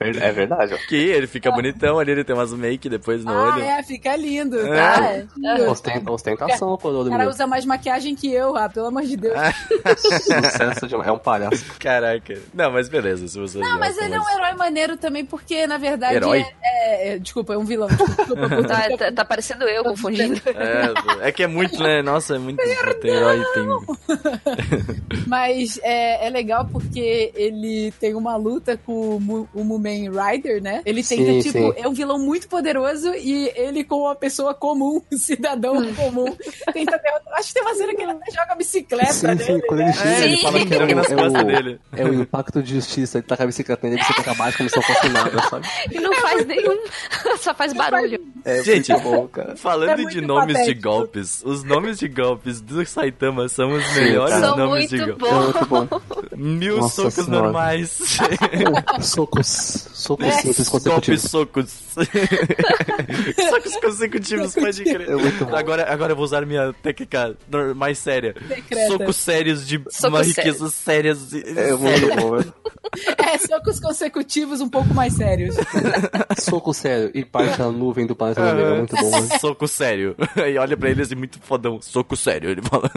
É, é verdade, ó. que ele fica bonitão ali, ele tem umas make depois no Ah, olho. é, fica lindo, É. tá? Ostenta- Ostentação, O cara usa mais maquiagem que eu, ah, pelo amor de Deus. Sucesso demais. É um palhaço. Caraca. Não, mas beleza, se você. Não, mas ele é um herói maneiro também, porque, na verdade, Herói? é, é- Desculpa, é um vilão. Desculpa, por Tá, tá, tá parecendo eu confundindo. É, é que é muito, né? Nossa, é muito. Tem herói, tem. Mas é, é legal porque ele tem uma luta com o, Mu- o Mumen Rider, né? Ele tenta, Sim, tipo, sim. é um vilão muito poderoso e ele, como uma pessoa comum, um cidadão comum, tenta derrotar. Acho que tem uma cena que ele até joga a bicicleta Sim, sim, quando ele chega, É, ele fala que é, Joga nas o, é, costas o, dele. é o impacto de justiça. Ele tá com a bicicleta nele, você que acabar como se não fosse nada, sabe? E não faz nenhum, só faz barulho. É Gente, bom, cara. Falando É de nomes de patético. golpes, os nomes de golpes do Saitama são os melhores. São nomes de muito golpes. É bons. muito bom. Mil Nossa socos senhora. normais. Socos. Socos É, simples Golpes consecutivos. socos. socos consecutivos, pode crer. É. Agora, agora eu vou usar minha técnica mais séria. Secreta. Socos sérios de Socos uma riqueza sérias. e- É muito bom, velho. É, socos consecutivos um pouco mais sérios. Soco sério e parte a nuvem do planeta Amigo. É muito bom, velho. Soco sério. E olha pra ele assim, muito fodão. Soco sério, ele fala.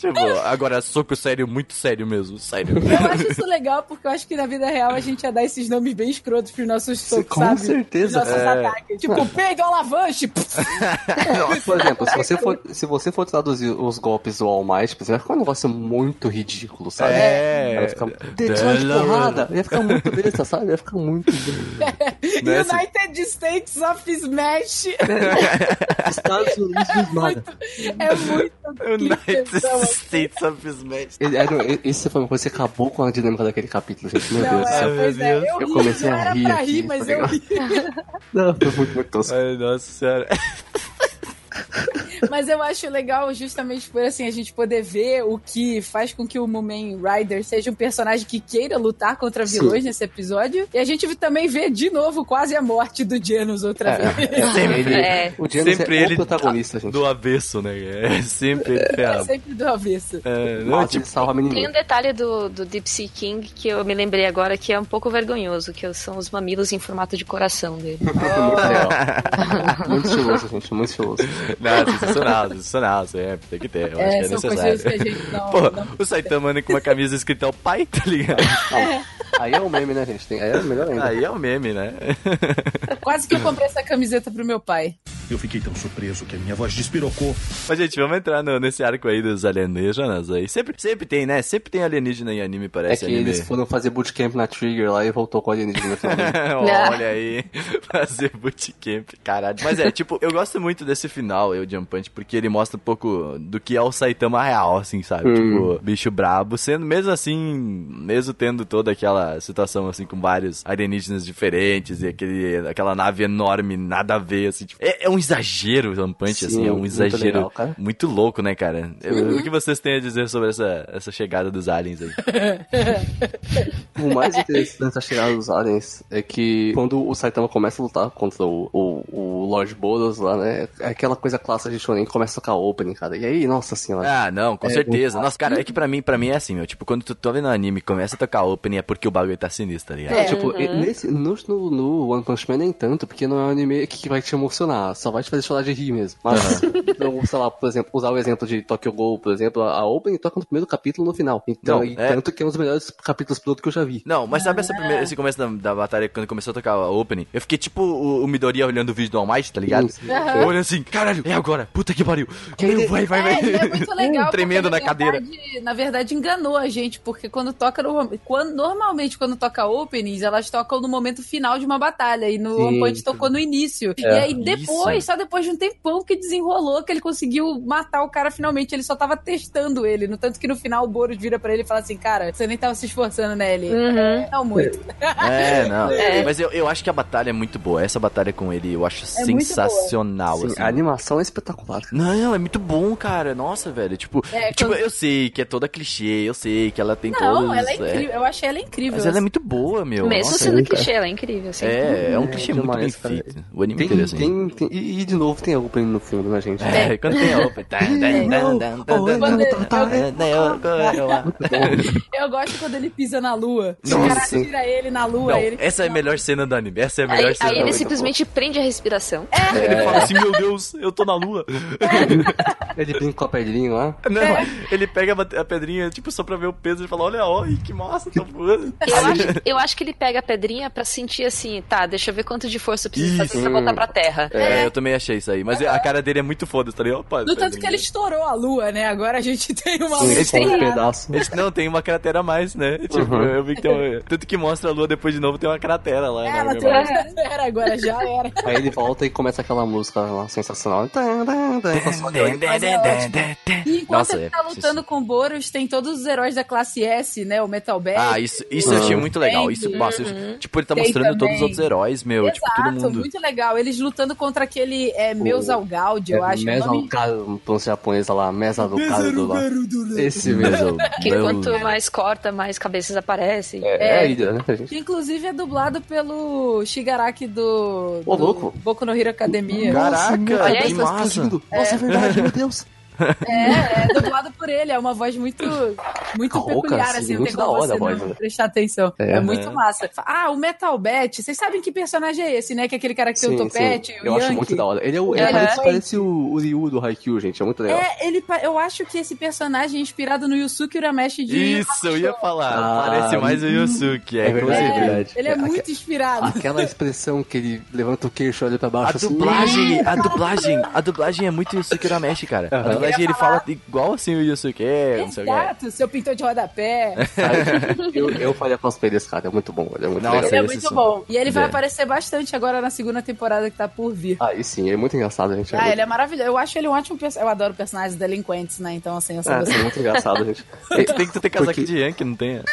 tipo, agora soco sério, muito sério mesmo, sério. Eu acho isso legal porque eu acho que na vida real a gente ia dar esses nomes bem escrotos pros nossos socos, Com sabe? certeza. Os nossos É. ataques. Tipo, pega o alavanche. Por exemplo, se você for, se você for traduzir os golpes do All Might, você vai ficar um negócio muito ridículo, sabe? É. Vai ficar de porrada. Ia ficar muito besta, sabe? Ia ficar muito besta. United States of Smash. Estados Unidos do nada. É muito. United quintessão, assim. States of Smash. Ele, é, foi uma coisa que acabou com a dinâmica daquele capítulo, gente. Meu Não, Deus do é, céu. é, eu, Eu comecei não a era rir pra aqui, rir, mas tá eu ligado? ri. Não, foi muito, muito tosco. Ai, nossa senhora. Mas eu acho legal justamente por assim a gente poder ver o que faz com que o Mumen Rider seja um personagem que queira lutar contra vilões nesse episódio. E a gente também vê de novo quase a morte do Janus outra É, vez. é, Sempre. ele- É. O Janus Sempre é ele o protagonista, gente. Do avesso, né? É sempre ele É sempre do avesso. É, não, Nossa, tipo, salva Tem um detalhe do, do Deep Sea King que eu me lembrei agora que é um pouco vergonhoso, que são os mamilos em formato de coração dele. Muito legal. Muito estiloso, gente. Muito estiloso. não, sensacional, sensacional, sempre, tem que ter, eu acho É, que é necessário. que a gente não. Pô, não- o Saitama anda com uma camisa escrita ao pai, tá ligado? Aí é o meme, né, gente? Tem, aí é melhor ainda. Aí é o meme, né? Quase que eu comprei essa camiseta pro meu pai. Eu fiquei tão surpreso que a minha voz despirocou. Mas, gente, vamos entrar no- nesse arco aí dos alienígenas aí. Sempre, sempre tem, né? Sempre tem alienígena em anime, É parece que anime. eles foram fazer bootcamp na Trigger lá e voltou com alienígena. Olha aí, fazer bootcamp, caralho. Mas é, tipo, eu gosto muito desse final, eu, Jump Punch, porque ele mostra um pouco do que é o Saitama real, assim, sabe? Hum. Tipo, bicho brabo, sendo mesmo assim, mesmo tendo toda aquela situação, assim, com vários alienígenas diferentes e aquele, aquela nave enorme, nada a ver, assim, tipo, é, é um exagero, Jump Punch, Sim, assim, é um muito exagero legal, cara. muito louco, né, cara? Uhum. O que vocês têm a dizer sobre essa, essa chegada dos aliens aí? O mais interessante da chegada dos aliens é que quando o Saitama começa a lutar contra o, o, o Lord Boros lá, né? É aquela coisa clássica de Shonen que começa a tocar opening, cara. E aí, nossa senhora. Ah, não, com É, certeza. muito Nossa, cara, é que pra mim, pra mim é assim, meu. Tipo, quando tu tá vendo anime e começa a tocar opening é porque o bagulho tá sinistro, tá ligado? É, tipo, nesse, no, no, no One Punch Man nem tanto, porque não é um anime que vai te emocionar, só vai te fazer chorar de rir mesmo. Mas, então, sei lá, por exemplo, usar o exemplo de Tokyo Ghoul, por exemplo, a Opening toca no primeiro capítulo no final. Então, Não, e é- tanto que é um dos melhores capítulos piloto que eu já vi. Não, mas sabe essa primeira, esse começo da, da batalha, quando começou a tocar a opening? Eu fiquei tipo o, o Midoriya olhando o vídeo do All Might, tá ligado? Sim, sim. Eu olhando assim, caralho, é agora, puta que pariu. Meu, vai, vai, vai. É, é muito legal. Tremendo na cadeira. verdade- Na verdade, enganou a gente, porque quando toca no, quando, normalmente quando toca openings, elas tocam no momento final de uma batalha. E no Sim. One Punch tocou no início. e aí depois, Só depois de um tempão que desenrolou, que ele conseguiu matar o cara finalmente. Ele só tava testando ele. No tanto que no final o Boros vira pra ele e fala assim: Cara, você nem tava se esforçando, né? Ele. Uhum. Não muito. É, não. É. Mas eu, eu acho que a batalha é muito boa. Essa batalha com ele eu acho É sensacional, Sim, assim. a animação é espetacular. Não, é muito bom, cara. Nossa, velho. Tipo, É, tipo quando- eu sei que é toda clichê, eu sei que ela tem Não, todos. ela é incrível. Eu achei ela incrível. Mas ela é muito boa, meu. Mesmo Nossa, sendo cara. clichê, ela é incrível, assim. É, é um É, clichê muito bem feito. O anime Tem, inteiro, assim. tem, tem- e, e de novo tem a opening no fundo, né, gente? É, quando tem a open. Tan, tan, tan, tan, tan, Quando tan, ele- tan, tan, tan, tan. Eu gosto quando ele pisa na lua. Nossa, o cara tira ele na lua. Não, ele essa é a melhor cena do anime. Essa é a melhor Aí, cena aí ele simplesmente prende a respiração. Ele fala assim, meu Deus, eu tô na lua. Ele brinca com a pedrinha lá. Não, ele pega a pedrinha, tipo, só pra ver o peso e fala, olha, ó, que massa, tá voando. Eu acho, eu acho que ele pega a pedrinha pra sentir assim, tá, deixa eu ver quanto de força eu preciso fazer pra voltar pra terra. É, eu também achei isso aí. Mas a cara dele é muito foda, tá ligado? Opa, No tanto que pedrinha. ele estourou a lua, né? Agora a gente tem uma Sim, lua um pedaço. Eles não tem uma cratera a mais, né? Tipo, Uhum. eu vi que tem uma... Tanto que mostra a lua depois de novo, tem uma cratera lá. É, né, ela tem uma era agora, já era. Aí ele volta e começa aquela música lá sensacional. E enquanto Nossa, ele é, tá lutando com o Boros, tem todos os heróis da classe S, né? O Metal Bat. Ah, isso, isso eu achei muito legal. Isso, nossa, isso- tipo, ele tá Tem mostrando todos os também. outros heróis, meu. tipo, todo Exato, mundo. muito legal. Eles lutando contra aquele é, Meusaugaud, eu acho. o Mesa nome- pronúncia japonesa lá, Mesa do cara do lá. Esse mesmo. Que Meu- quanto mais corta, mais cabeças aparecem. É, é Hydra, né, gente? Que inclusive é dublado pelo Shigaraki do, Ô, do louco. Boku no Hero Academia. Caraca, Olha que aí. massa. Nossa, é verdade, meu Deus. É, é dublado por ele, é uma voz muito, muito Rouca, peculiar, assim, assim, não muito tem da como hora você a não né? prestar atenção. É, É, muito né? massa. Ah, o Metal Bat, vocês sabem que personagem é esse, né? Que é aquele cara que tem o Sim, topete, sim. o Eu acho Yankee. muito da hora. Ele, é o, ele parece, parece o, o Ryu do Haikyuu, gente. É muito legal. É, ele, eu acho que esse personagem é inspirado no Yusuke Urameshi de Isso, eu ia falar. Ah, Parece mais o Yusuke, é, é verdade, é verdade. Ele é É, muito inspirado. Aquela expressão que ele levanta o queixo e olha pra A baixo assim. dublagem, a dublagem, a dublagem é muito Yusuke Urameshi, cara. A dublagem verdade ele falar- fala igual assim o Yusuke, não sei o que. Exato, seu pintor de rodapé. Eu, eu faria cosplay desse cara, é muito bom, ele é muito Nossa, legal. Ele é muito sim. bom. E ele vai É. aparecer bastante agora na segunda temporada que tá por vir. Aí sim, é muito engraçado, gente. É Ah, muito... ele é maravilhoso. Eu acho ele um ótimo personagem. Eu adoro personagens delinquentes, né? Então, assim, eu sou É, é muito engraçado, gente. Tu tem que ter casaco Porque- de Yankee, não tem? Eu,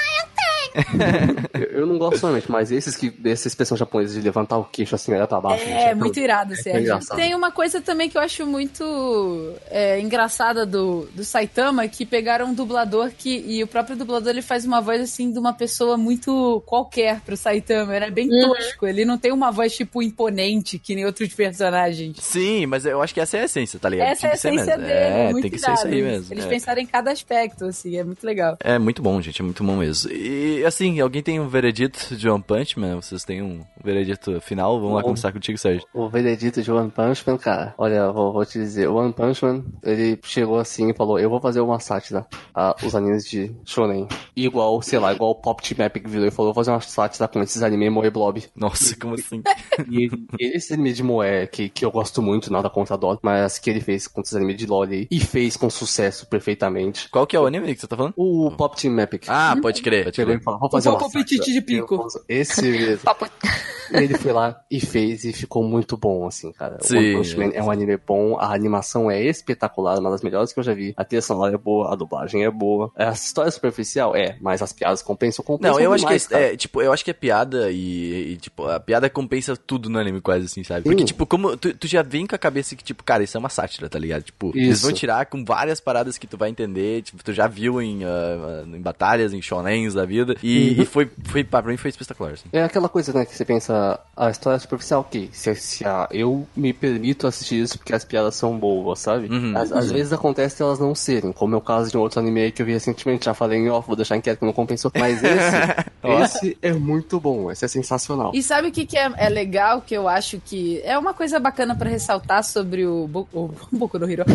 eu não gosto somente, mas esses que dessa expressão japonesa de levantar o queixo assim, olhar pra baixo. gente, É, tudo. muito irado, Sérgio. engraçado. Tem uma coisa também que eu acho muito é, engraçada do, do Saitama, que pegaram um dublador que. E o próprio dublador ele faz uma voz assim de uma pessoa muito qualquer pro Saitama. Ele é bem Uhum. tosco. Ele não tem uma voz, tipo, imponente, que nem outros personagens. Sim, mas eu acho que essa é a essência, tá ligado? Essa é a Tem que ser essência mesmo. dele. É, muito tem que ser isso aí irado. mesmo. Eles é. pensaram em cada aspecto, assim, é muito legal. É muito bom, gente, é muito bom mesmo. E assim, alguém tem um veredito de One Punch Man? Vocês têm um veredito final? Vamos lá Bom. começar contigo, Sérgio. O veredito de One Punch Man, cara, olha, vou, vou te dizer, o One Punch Man, ele chegou assim e falou, eu vou fazer uma sátira a os animes de shonen. Igual, sei lá, igual o Pop Team Epic virou e falou, vou fazer uma sátira com esses animes Moe Blob. Nossa, como assim? E ele- esse anime de Moe, que, que eu gosto muito, nada contra a Dot, mas que ele fez com esses animes de LoL aí, e fez com sucesso perfeitamente. Qual que é o anime que você tá falando? O Pop Team Epic. Ah, pode crer. Pode crer. Falou, vou fazer O uma de Pico. Esse mesmo. Ele foi lá e fez e ficou muito bom, assim, cara. Sim, One Punch Man é. é um anime bom, a animação é espetacular, uma das melhores que eu já vi. A trilha sonora é boa, a dublagem é boa. A história é superficial é, mas as piadas compensam, compensam Não, eu acho que demais, é, é, tipo, eu acho que é piada e, e, tipo, a piada compensa tudo no anime quase assim, sabe? Porque Sim. tipo, como tu, tu já vem com a cabeça que tipo, cara, isso é uma sátira, tá ligado? Tipo, eles Isso. vão tirar com várias paradas que tu vai entender, tipo, tu já viu em, ah, em batalhas, em shonens da vida e, Uhum. e foi foi pra mim foi espetacular, assim. É aquela coisa, né, que você pensa, a história é superficial, ok, se, se a, eu me permito assistir isso porque as piadas são boas, sabe? Uhum. Às, às vezes acontece elas não serem, como é o caso de um outro anime aí que eu vi recentemente, já falei em off, vou deixar em quieto que não compensou, mas esse, esse é muito bom, esse é sensacional. E sabe o que, que é, é legal, que eu acho que é uma coisa bacana pra ressaltar sobre o, Bo- o Boku no Hero,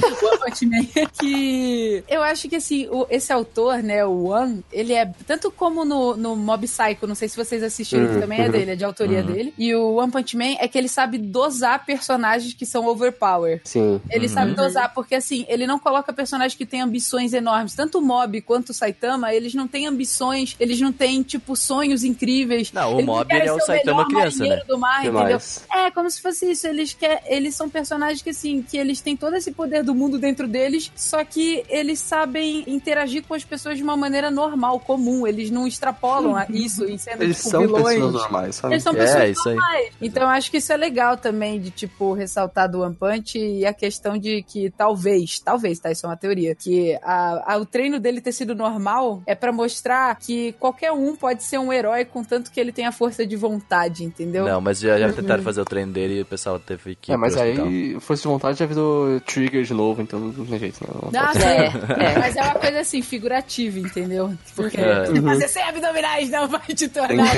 Man, que eu acho que assim, o- esse autor, né, o One, ele é, tanto como no, no Mob Psycho, não sei se vocês assistiram, que Uhum, também é uhum. dele, é de autoria Uhum. dele, e o One Punch Man é que ele sabe dosar personagens que são overpower. Sim. Ele Uhum. sabe dosar, porque assim, ele não coloca personagens que têm ambições enormes. Tanto o Mob quanto o Saitama, eles não têm ambições, eles não têm, tipo, sonhos incríveis. Não, o Eles Mob, ele é o Saitama melhor criança, né? do mar, Que entendeu? mais? É, como se fosse isso. Eles, quer, eles são personagens que, assim, que eles têm todo esse poder do mundo dentro deles, só que eles sabem interagir com as pessoas de uma maneira normal, comum. Eles não extrapolam a isso em sendo, Eles tipo, são vilões. pessoas normais, sabe? Eles são É, pessoas isso aí. normais. Então eu acho que isso é legal também de, tipo, ressaltar do One Punch e a questão de que talvez, talvez, tá? Isso é uma teoria. Que a, a- o treino dele ter sido normal é pra mostrar que qualquer um pode ser um herói contanto que ele tenha força de vontade, entendeu? Não, mas já, já tentaram fazer o treino dele e o pessoal teve que É, mas aí, força de vontade já virou trigger de novo, então não tem jeito, não. Não, Pode- é, É. Mas é uma coisa assim, figurativa, entendeu? Porque É. fazer sem abdominais não vai te tornar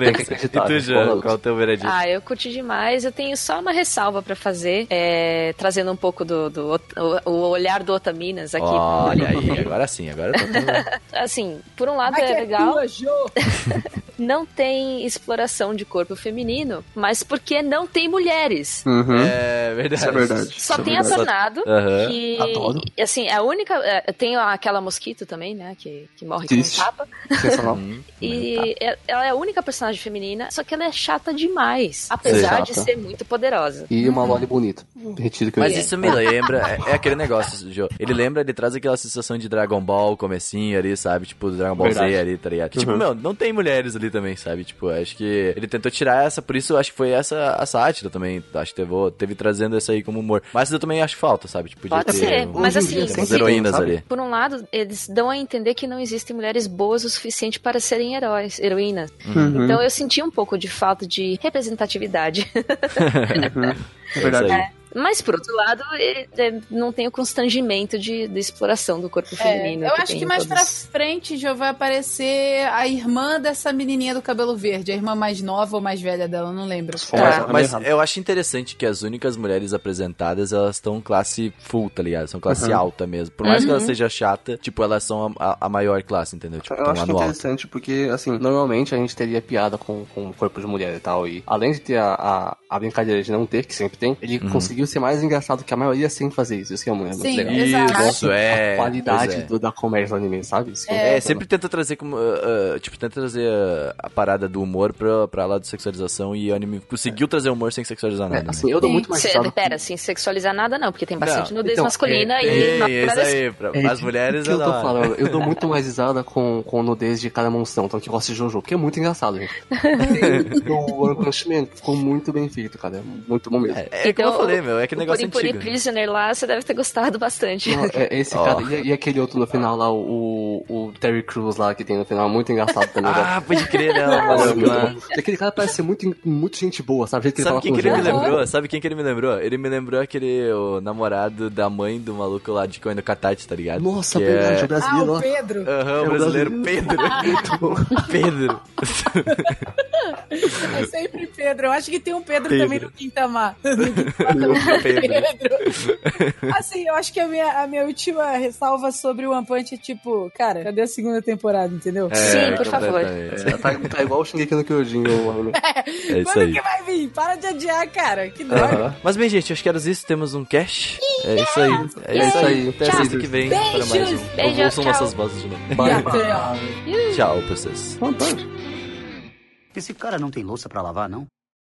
tem que ser, que E tu? Jean, Bola, qual é o teu veredito? Ah, eu curti demais. Eu tenho só uma ressalva pra fazer, é, trazendo um pouco do, do o, o olhar do Otaminas aqui. Olha aí, agora sim, agora eu tô tendo... Assim, por um lado Mas que é legal, tua? não tem exploração de corpo feminino, mas porque não tem mulheres. Uhum. É verdade. Isso é verdade. Só Isso é tem a verdade. Tornado, Aham. que, Adoro. assim, é a única... é, Tem aquela mosquito também, né, que, que morre Triste. com um tapa. Sensacional. Hum, E é- ela é a única personagem feminina, só que ela é chata demais, apesar de Chata. ser muito poderosa. E uma Loli bonita. Retiro que eu Mas ia. isso me lembra, é, é aquele negócio, Jô. Ele lembra, ele traz aquela sensação de Dragon Ball, comecinho ali, sabe? Tipo, Dragon Ball Verdade. Z ali, tá ligado? Tipo, Uhum. meu, não tem mulheres ali também, sabe? Tipo, acho que ele tentou tirar essa, por isso acho que foi essa a sátira também. Acho que teve, teve trazendo essa aí como humor. Mas eu também acho falta, sabe? Tipo, podia Pode ter ser, um- mas em assim, umas heroínas sabe? ali. Por um lado, eles dão a entender que não existem mulheres boas o suficiente para serem heróis, heroínas. Uhum. Então eu senti um pouco de falta de representatividade. É verdade. aí. Mas, por outro lado, ele, é, não tem o constrangimento de, de exploração do corpo É, feminino. eu acho tem que mais todos. pra frente já vai aparecer a irmã dessa menininha do cabelo verde, a irmã mais nova ou mais velha dela, não lembro. Tá, mas errado. eu acho interessante que as únicas mulheres apresentadas, elas estão classe full, tá ligado? São classe Uhum. alta mesmo. Por mais que ela Uhum. seja chata, tipo, elas são a, a- maior classe, entendeu? Tipo, Eu acho que é no alto. interessante porque, assim, normalmente a gente teria piada com, com o corpo de mulher e tal, e além de ter a, a, a brincadeira de não ter, que sempre tem, ele conseguiu conseguiu ser mais engraçado que a maioria sem fazer isso. Isso que é muito, é Sim, legal. exato. Isso, é. A qualidade é. do- da comédia do anime, sabe? Isso que É, sempre tenta trazer como. ah, ah, tipo, tenta trazer ah, a parada do humor pra, pra lá de sexualização e o anime conseguiu trazer humor sem sexualizar nada. É, assim, eu dou muito mais risada. pera, sem sexualizar nada não, porque tem bastante Não, nudez então, masculina né? e Tem, na isso aí, pra, É, as mulheres que eu é tô falando, eu dou muito mais risada com, com nudez de cada monstrão, então que gosta de Jojo, porque é muito engraçado, gente. o One Punch Man ficou muito bem feito, cara. É muito bom mesmo. É, é como eu falei, meu, é que o negócio Puri Puri antigo. Prisoner lá, você deve ter gostado bastante. Não, é, esse Ó. cara, e, e aquele outro no final lá, o, o Terry Crews lá que tem no final, muito engraçado também. Ah, pode crer, né? o é aquele cara parece ser muito, muito gente boa, sabe? O que ele Sabe fala quem com que ele me lembrou? Sabe quem que ele me lembrou? Ele me lembrou aquele o namorado da mãe do maluco lá de Coen do Katati, tá ligado? Nossa, Que verdade, o Ah, brasileiro, o ó. Pedro. Aham, o É o brasileiro brasileiro. Pedro. Pedro. É sempre Pedro. Eu acho que tem um Pedro, Pedro. também no Quintamar. Pedro. Assim, eu acho que a minha, a minha última ressalva sobre o One Punch é tipo, cara, cadê a segunda temporada, entendeu? Sim, por favor. É, tá, tá igual o Shingeki no Kyojin, o anime. É isso Quando aí. que vai vir? Para de adiar, cara. Que droga. Aham. Mas bem, gente, acho que era isso. Temos um cash. É isso aí. É, É isso isso aí. Até Tchau. sexta que vem para mais um. Beijos, Ouçam tchau. nossas vozes de novo. Bye. Tchau pra vocês. Esse cara não tem louça pra lavar, não?